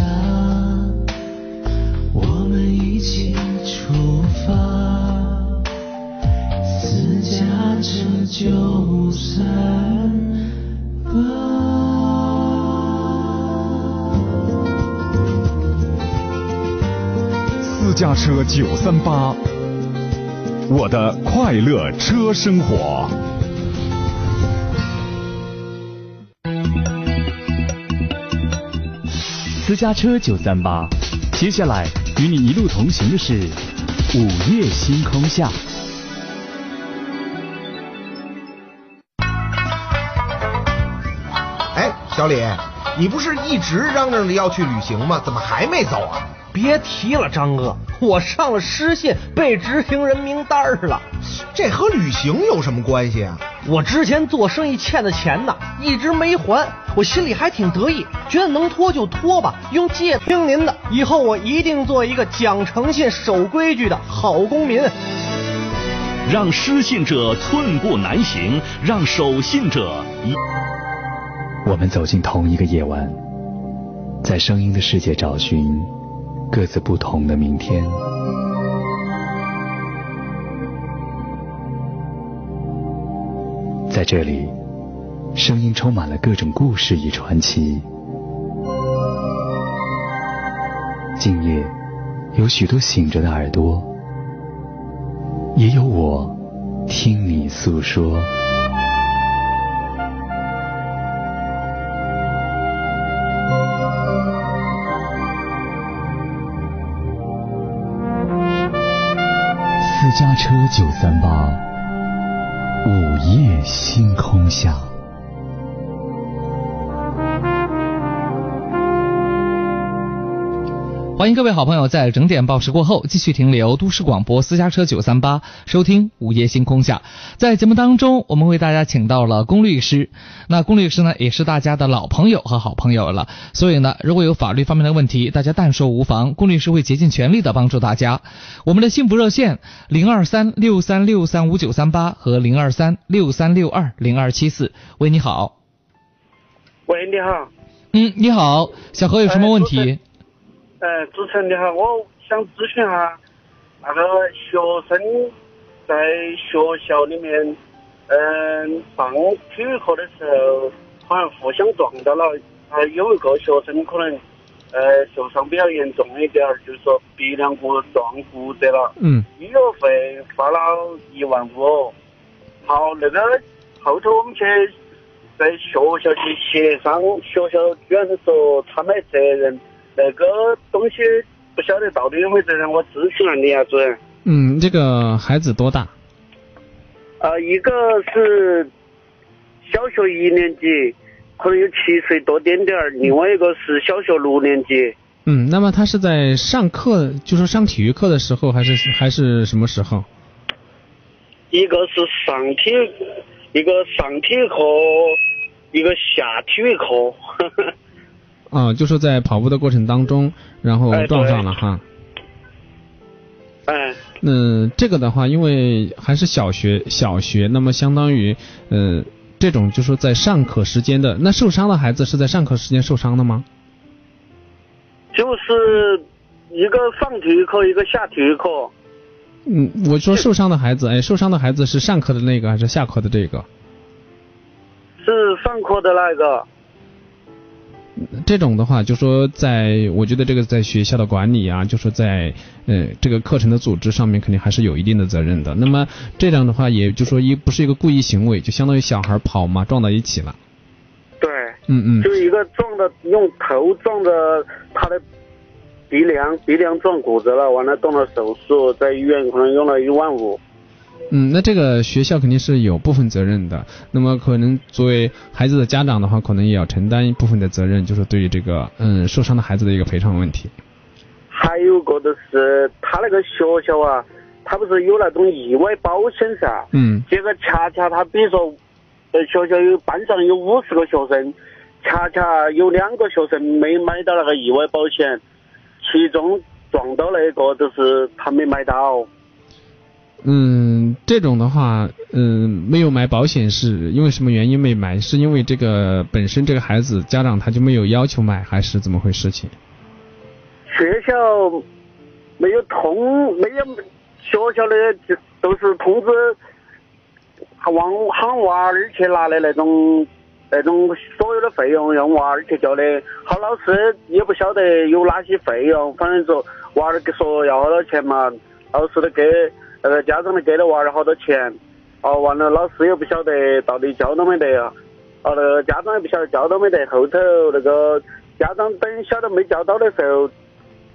我们一起出发，私家车九三八。家车九三八，我的快乐车生活。私家车九三八，接下来与你一路同行的是午夜星空下。哎，小李，你不是一直嚷嚷着要去旅行吗？怎么还没走啊？别提了，张哥，我上了失信，被执行人名单了。这和旅行有什么关系啊？我之前做生意欠的钱呢，一直没还，我心里还挺得意，觉得能拖就拖吧，用借听您的，以后我一定做一个讲诚信、守规矩的好公民。让失信者寸步难行，让守信者一。我们走进同一个夜晚，在声音的世界找寻各自不同的明天。在这里，声音充满了各种故事与传奇。今夜，有许多醒着的耳朵，也有我听你诉说。车九三八，午夜星空下。欢迎各位好朋友在整点报时过后继续停留都市广播私家车九三八，收听午夜星空下。在节目当中，我们为大家请到了龚律师。那龚律师呢，也是大家的老朋友和好朋友了。所以呢，如果有法律方面的问题，大家但说无妨，龚律师会竭尽全力的帮助大家。我们的幸福热线零二三六三六三五九三八和零二三六三六二零二七四。喂，你好。喂，你好。嗯，你好，小何有什么问题？呃，主持人你好，我想咨询下，那个学生在学校里面，嗯、上体育课的时候，好像互相撞到了，呃，有一个学生可能，呃，受伤比较严重一点儿，就是说鼻梁骨撞骨折了，嗯，医药费花了一万五，好，那个后头我们去在学校去协商，学校居然是说他没责任。那个东西不晓得到底有没有责任，我咨询了你啊，主任。嗯，这个孩子多大？呃，一个是小学一年级，可能有七岁多点点儿；另外一个是小学六年级。嗯，那么他是在上课，就是上体育课的时候，还是还是什么时候？一个是上体，一个上体育课，一个下体育课。啊，就是在跑步的过程当中，然后撞上了哈。哎。嗯，这个的话，因为还是小学，小学，那么相当于，呃，这种就是说在上课时间的，那受伤的孩子是在上课时间受伤的吗？就是一个上体育课，一个下体育课。嗯，我说受伤的孩子，哎，受伤的孩子是上课的那个还是下课的这个？是上课的那个。这种的话，就说在，我觉得这个在学校的管理啊，就说在呃这个课程的组织上面，肯定还是有一定的责任的。那么这样的话，也就说一不是一个故意行为，就相当于小孩跑嘛，撞到一起了。对。嗯嗯。就一个撞的用头撞的他的鼻梁，鼻梁撞骨折了，完了动了手术，在医院可能用了一万五。嗯，那这个学校肯定是有部分责任的。那么可能作为孩子的家长的话，可能也要承担一部分的责任，就是对于这个嗯受伤的孩子的一个赔偿问题。还有个就是他那个学校啊，他不是有那种意外保险噻？嗯。结果恰恰他比如说，呃学校有班上有五十个学生，恰恰有两个学生没买到那个意外保险，其中撞到那个就是他没买到。嗯，这种的话，嗯，没有买保险是因为什么原因没买？是因为这个本身这个孩子家长他就没有要求买，还是怎么回事情？学校没有通，没有学校的就都是通知，往喊娃儿去拿的那种那种所有的费用，让娃儿去交的。好老师也不晓得有哪些费用，反正说娃儿给说要好多钱嘛，老师都给那个家长都给了娃儿好多钱，哦，完了老师又不晓得到底交到没得啊，哦，那个家长也不晓得交到没得，后头那个家长等晓得没交到的时候，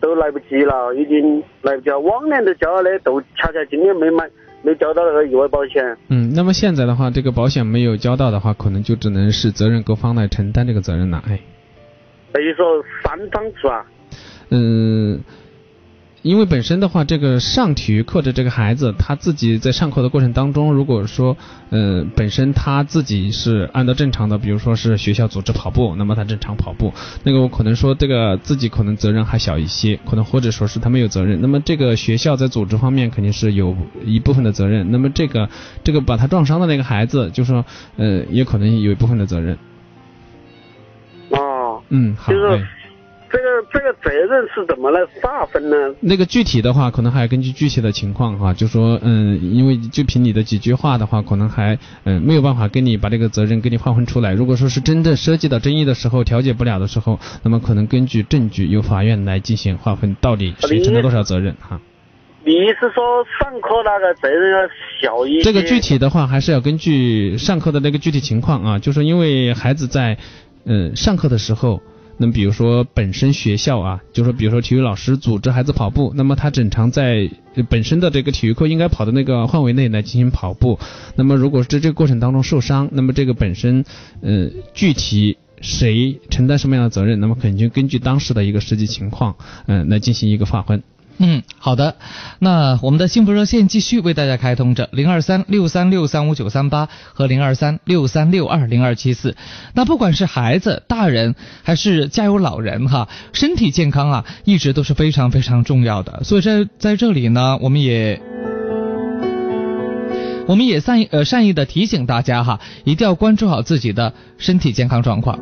都来不及了，已经来不及了。往年都交了的，都恰恰今年没买，没交到那个意外保险。嗯，那么现在的话，这个保险没有交到的话，可能就只能是责任各方来承担这个责任了。哎，等于说三方是吧。嗯，因为本身的话，这个上体育课的这个孩子，他自己在上课的过程当中，如果说，呃，本身他自己是按照正常的，比如说是学校组织跑步，那么他正常跑步，那个我可能说这个自己可能责任还小一些，可能或者说是他没有责任。那么这个学校在组织方面肯定是有一部分的责任。那么这个这个把他撞伤的那个孩子，就说，呃，也可能有一部分的责任。哦，嗯，好。就是哎这个这个责任是怎么来划分呢？那个具体的话，可能还要根据具体的情况哈，就说嗯，因为就凭你的几句话的话，可能还嗯没有办法跟你把这个责任给你划分出来。如果说是真正涉及到争议的时候，调解不了的时候，那么可能根据证据由法院来进行划分，到底谁承担多少责任哈。你意思说上课那个责任要小一些？这个具体的话还是要根据上课的那个具体情况啊，就是因为孩子在嗯上课的时候。那么比如说本身学校啊，就说比如说体育老师组织孩子跑步，那么他正常在本身的这个体育课应该跑的那个范围内来进行跑步。那么如果在这个过程当中受伤，那么这个本身呃具体谁承担什么样的责任，那么肯定根据当时的一个实际情况，嗯、来进行一个划分。嗯，好的。那我们的幸福热线继续为大家开通着零二三六三六三五九三八和零二三六三六二零二七四。那不管是孩子、大人还是家有老人哈，身体健康啊，一直都是非常非常重要的。所以在在这里呢，我们也。我们也善意呃善意的提醒大家哈，一定要关注好自己的身体健康状况。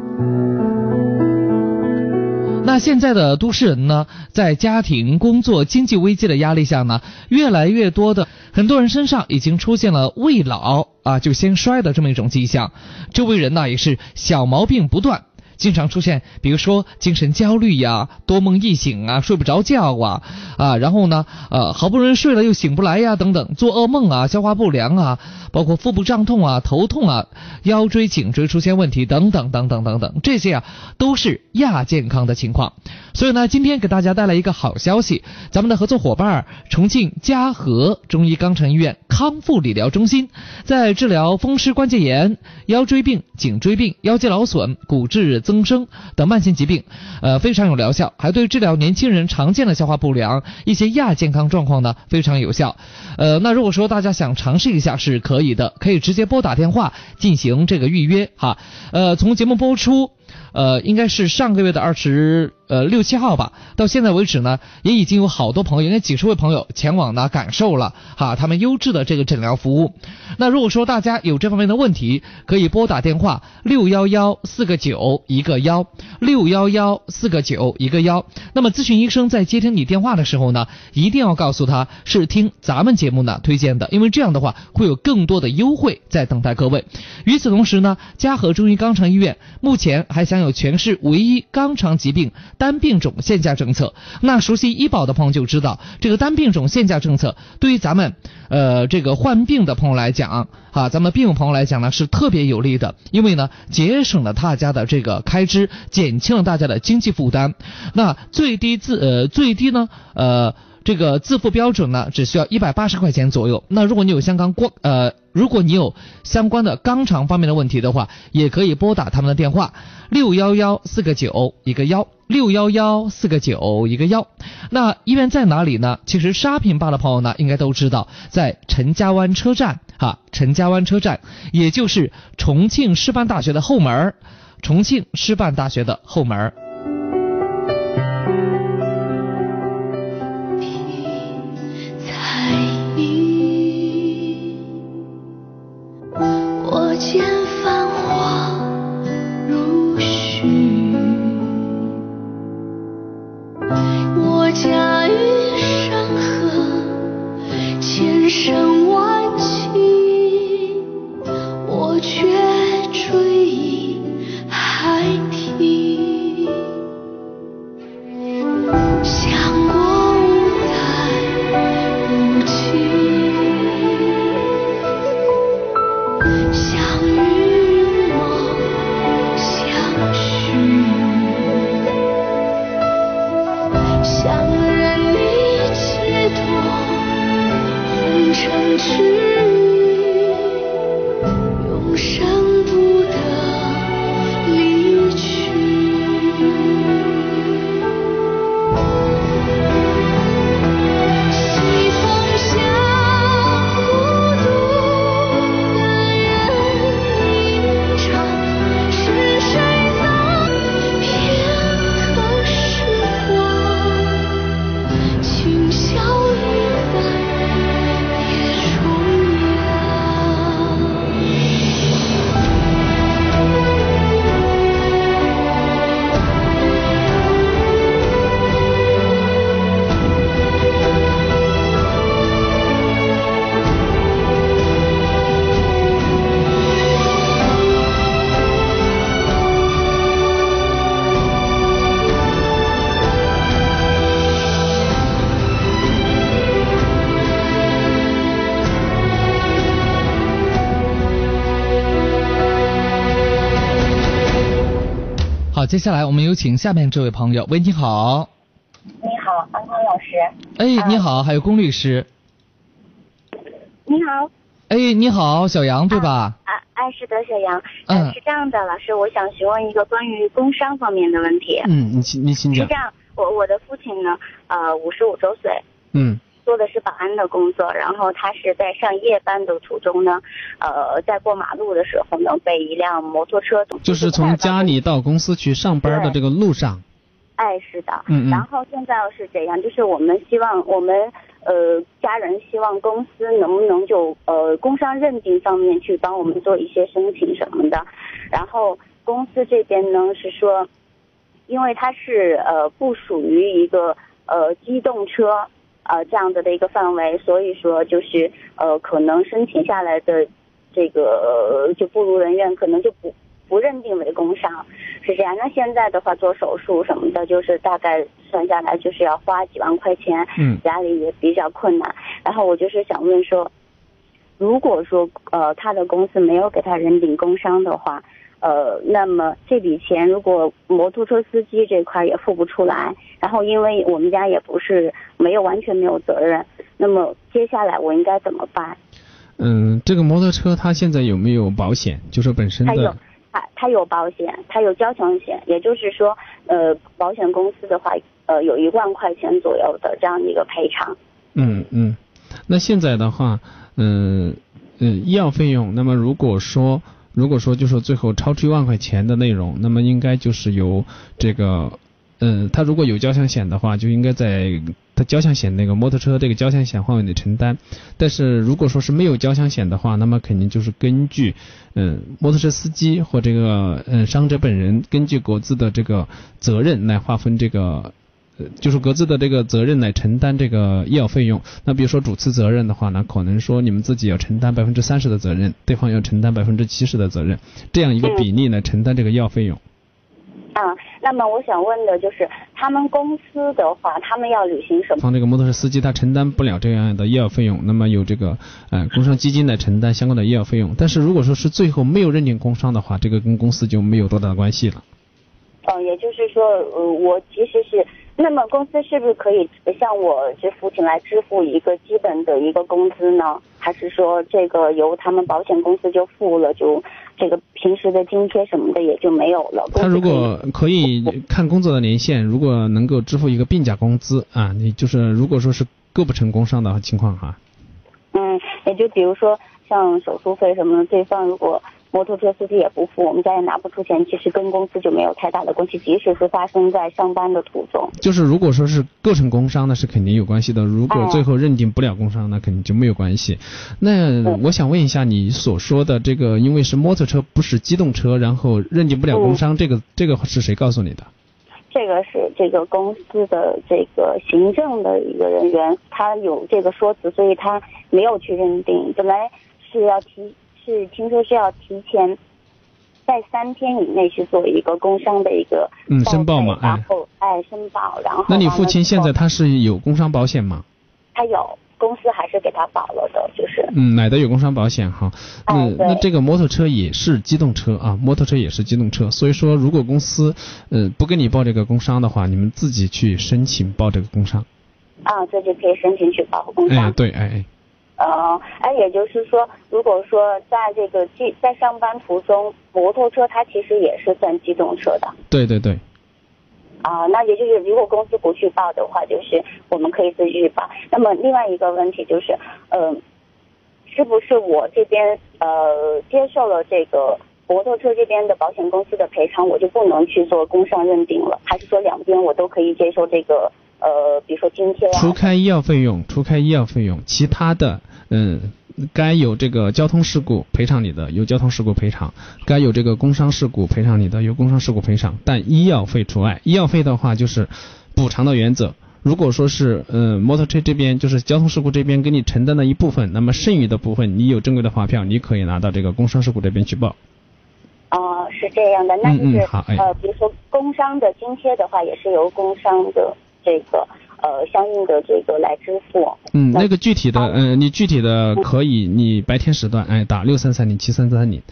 那现在的都市人呢，在家庭、工作、经济危机的压力下呢，越来越多的很多人身上已经出现了未老啊就先衰的这么一种迹象，周围人呢也是小毛病不断。经常出现，比如说精神焦虑呀、多梦易醒啊、睡不着觉啊啊，然后呢，呃，好不容易睡了又醒不来呀，等等，做噩梦啊、消化不良啊，包括腹部胀痛啊、头痛啊、腰椎、颈椎出现问题等等等等等等，这些啊都是亚健康的情况。所以呢，今天给大家带来一个好消息，咱们的合作伙伴重庆嘉禾中医肛肠医院康复理疗中心，在治疗风湿关节炎、腰椎病、颈椎病、腰肌劳损、骨质增生等慢性疾病，呃，非常有疗效，还对治疗年轻人常见的消化不良、一些亚健康状况呢非常有效。呃，那如果说大家想尝试一下是可以的，可以直接拨打电话进行这个预约哈。呃，从节目播出。呃，应该是上个月的二十呃六七号吧，到现在为止呢，也已经有好多朋友，应该几十位朋友前往呢感受了哈，他们优质的这个诊疗服务。那如果说大家有这方面的问题，可以拨打电话六幺幺四个九一个幺六幺幺四个九一个幺。那么咨询医生在接听你电话的时候呢，一定要告诉他是听咱们节目呢推荐的，因为这样的话会有更多的优惠在等待各位。与此同时呢，嘉禾中医肛肠医院目前还享有全市唯一肛肠疾病单病种限价政策。那熟悉医保的朋友就知道，这个单病种限价政策对于咱们呃这个患病的朋友来讲啊，咱们病友朋友来讲呢是特别有利的，因为呢节省了大家的这个开支，减轻了大家的经济负担。那最低自呃最低呢呃。这个自付标准呢，只需要一百八十块钱左右。那如果你有相关关呃，如果你有相关的肛肠方面的问题的话，也可以拨打他们的电话六幺幺四个九一个幺六幺幺四个九一个幺。那医院在哪里呢？其实沙坪坝的朋友呢，应该都知道，在陈家湾车站哈，陈家湾车站，也就是重庆师范大学的后门，重庆师范大学的后门见繁华如许，我驾驭山河千山万顷，我却下来我们有请下面这位朋友。喂，你好。你好，安康老师。哎，你好，还有龚律师。你好，哎，你好，小杨对吧？啊，哎，是的，小杨。嗯呃是这样的，老师，我想询问一个关于工伤方面的问题。嗯，你请你请讲是这。样，我我的父亲呢，呃，五十五周岁，嗯做的是保安的工作，然后他是在上夜班的途中呢，呃，在过马路的时候呢，被一辆摩托车就是从家里到公司去上班的这个路上。哎，是的，嗯嗯然后现在是这样，就是我们希望我们呃家人希望公司能不能就呃工伤认定方面去帮我们做一些申请什么的，然后公司这边呢是说，因为它是呃不属于一个呃机动车呃这样子的一个范围，所以说就是呃可能申请下来的这个呃就不如人愿，可能就不不认定为工伤，是这样。那现在的话做手术什么的，就是大概算下来就是要花几万块钱，嗯家里也比较困难。然后我就是想问说，如果说呃他的公司没有给他认定工伤的话，呃，那么这笔钱如果摩托车司机这块也付不出来，然后因为我们家也不是没有完全没有责任，那么接下来我应该怎么办？嗯，这个摩托车它现在有没有保险？就是本身它有的。他他有保险，它有交强险，也就是说，呃，保险公司的话，呃，有一万块钱左右的这样的一个赔偿。嗯嗯，那现在的话，嗯嗯，医药费用，那么如果说如果说就说最后超出一万块钱的内容，那么应该就是由这个，嗯，他如果有交强险的话，就应该在他交强险那个摩托车这个交强险范围内承担。但是如果说是没有交强险的话，那么肯定就是根据，嗯，摩托车司机或这个嗯伤者本人根据各自的这个责任来划分这个。呃就是各自的这个责任来承担这个医药费用。那比如说主次责任的话呢，可能说你们自己要承担百分之三十的责任，对方要承担百分之七十的责任，这样一个比例来承担这个医药费用。啊，那么我想问的就是，他们公司的话，他们要履行什么？方这个摩托车司机他承担不了这样的医药费用，那么有这个呃工伤基金来承担相关的医药费用。但是如果说是最后没有认定工伤的话，这个跟公司就没有多大的关系了。呃，也就是说，呃，我其实是，那么公司是不是可以向我这父亲来支付一个基本的一个工资呢？还是说这个由他们保险公司就付了，就这个平时的津贴什么的也就没有了？他如果可以看工作的年限，如果能够支付一个病假工资啊，你就是如果说是构不成工伤的情况哈、嗯，也就比如说像手术费什么的，对方如果摩托车司机也不付，我们家也拿不出钱，其实跟公司就没有太大的关系，即使是发生在上班的途中。就是如果说是构成工伤，那是肯定有关系的。如果哦最后认定不了工伤，那肯定就没有关系。那我想问一下，你所说的这个，因为是摩托车不是机动车，然后认定不了工伤，这个这个是谁告诉你的？这个是这个公司的这个行政的一个人员，他有这个说辞，所以他没有去认定。本来是要提，是听说是要提前在三天以内去做一个工伤的一个嗯，申报嘛，然哎。后哎申报，然后那你父亲现在他是有工伤保险吗？他有公司还是给他保了的，就是嗯，买的有工伤保险哈。那哎那这个摩托车也是机动车啊，摩托车也是机动车，所以说如果公司呃不给你报这个工伤的话，你们自己去申请报这个工伤。啊，自己可以申请去保护工伤。哎，对，哎哎。呃，哎，也就是说，如果说在这个机在上班途中，摩托车它其实也是算机动车的对对对，啊、那也就是如果公司不去报的话，就是我们可以自己去报。那么另外一个问题就是，呃，是不是我这边呃接受了这个摩托车这边的保险公司的赔偿，我就不能去做工伤认定了？还是说两边我都可以接受这个呃，比如说津贴啊？除开医药费用，除开医药费用，其他的嗯。该有这个交通事故赔偿你的，有交通事故赔偿；该有这个工伤事故赔偿你的，有工伤事故赔偿。但医药费除外，医药费的话就是补偿的原则。如果说是嗯摩托车这边就是交通事故这边给你承担的一部分，那么剩余的部分你有正规的发票，你可以拿到这个工伤事故这边去报。啊、是这样的，那就是、嗯嗯好哎呃，比如说工伤的津贴的话，也是由工伤的这个呃相应的这个来支付。嗯，那个具体的，嗯、你具体的可以，你白天时段，哎，打六三三零七三三零，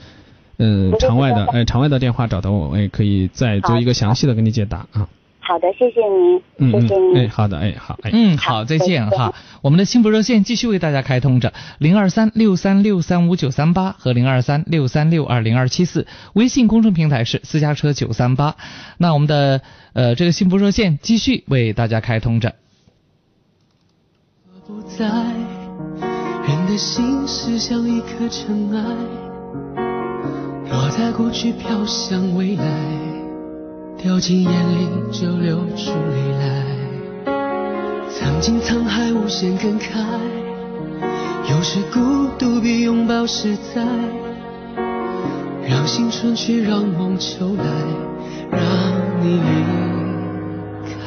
嗯，场外的，哎，场外的电话找到我，哎，可以再做一个详细的给你解答啊。好的，谢谢您，嗯谢谢您。嗯，哎，好的，哎，好，哎，嗯，好，再见哈。我们的幸福热线继续为大家开通着零二三六三六三五九三八和零二三六三六二零二七四，微信公众平台是私家车九三八。那我们的呃这个幸福热线继续为大家开通着。不在，人的心是像一颗尘埃，落在过去飘向未来，掉进眼里就流出泪来。曾经沧海无限感慨，有时孤独比拥抱实在，让青春去，让梦秋来，让你离开。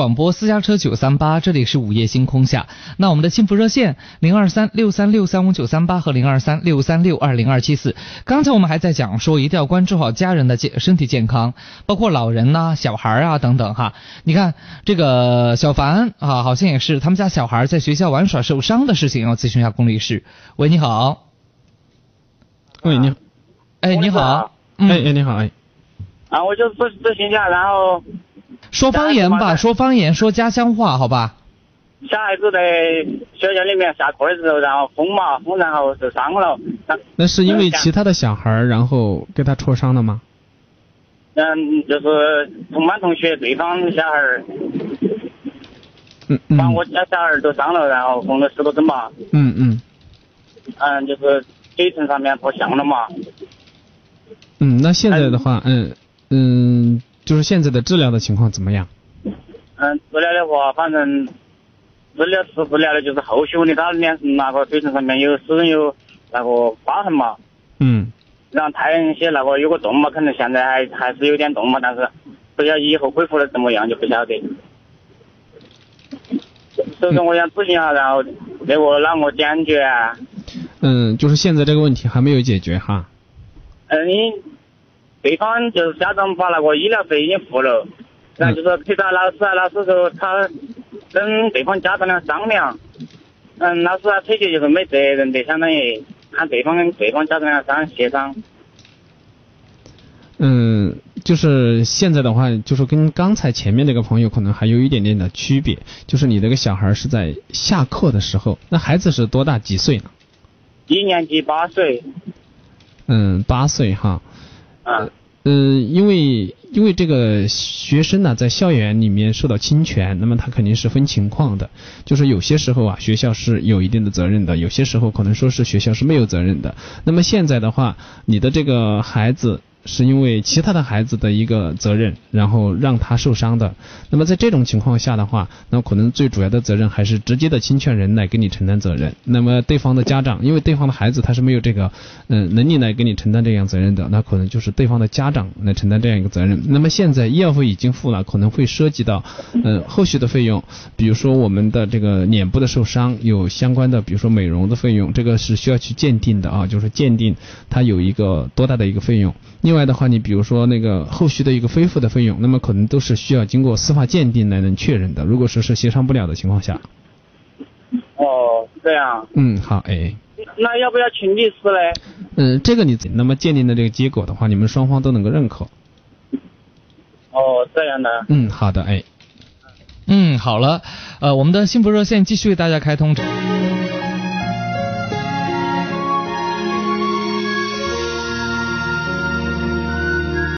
广播私家车九三八，这里是午夜星空下。那我们的幸福热线零二三六三六三五九三八和零二三六三六二零二七四。刚才我们还在讲说，一定要关注好家人的健身体健康，包括老人呐、小孩啊等等哈。你看这个小凡啊，好像也是他们家小孩在学校玩耍受伤的事情，要咨询一下龚律师。喂，你好。喂，你好。哎，你好。嗯，哎哎，你好，哎。啊，我就咨咨询一下，然后说方言吧，说方言，说家乡话，好吧？小孩子在学校里面下课的时候，然后疯嘛疯，然后受伤了。那是因为其他的小孩儿，然后给他戳伤了吗？嗯，就是同班同学对方小孩儿，嗯嗯把我家小孩儿都伤了，然后缝了十多针嘛。嗯嗯嗯，就是嘴唇上面破相了嘛。嗯，那现在的话，嗯嗯，就是现在的治疗的情况怎么样？嗯，治疗的话，反正治疗是治疗的，就是后续问题，他脸那个嘴唇上面有始终有那个疤痕嘛。嗯然后太阳些那个有个洞嘛，可能现在还还是有点洞嘛，但是不晓得以后恢复的怎么样就不晓得。所以说我想咨询一下，然后那个啷个解决啊？嗯，就是现在这个问题还没有解决哈。嗯，你对方就是家长把那个医疗费已经付了，然后就是陪他老师啊，老师说他跟对方家长俩商量，嗯，老师啊推荐就是没责任的，相当于喊对方跟对方家长俩商协商。嗯，就是现在的话，就是跟刚才前面那个朋友可能还有一点点的区别，就是你那个小孩是在下课的时候，那孩子是多大几岁呢？一年级八岁，嗯，八岁哈。呃。因为因为这个学生呢，在校园里面受到侵权，那么他肯定是分情况的，就是有些时候啊，学校是有一定的责任的，有些时候可能说是学校是没有责任的。那么现在的话，你的这个孩子。是因为其他的孩子的一个责任，然后让他受伤的。那么在这种情况下的话，那可能最主要的责任还是直接的侵权人来给你承担责任。那么对方的家长，因为对方的孩子他是没有这个嗯能力来给你承担这样责任的，那可能就是对方的家长来承担这样一个责任。那么现在医药费已经付了，可能会涉及到嗯后续的费用，比如说我们的这个脸部的受伤有相关的，比如说美容的费用，这个是需要去鉴定的啊，就是鉴定它有一个多大的一个费用。外的话，你比如说那个后续的一个恢复的费用，那么可能都是需要经过司法鉴定来能确认的。如果说是协商不了的情况下，哦，这样。嗯，好，哎，那要不要请律师嘞？嗯，这个你那么鉴定的这个结果的话，你们双方都能够认可。哦，这样的。嗯，好的，哎。嗯，好了，呃，我们的幸福热线继续为大家开通着。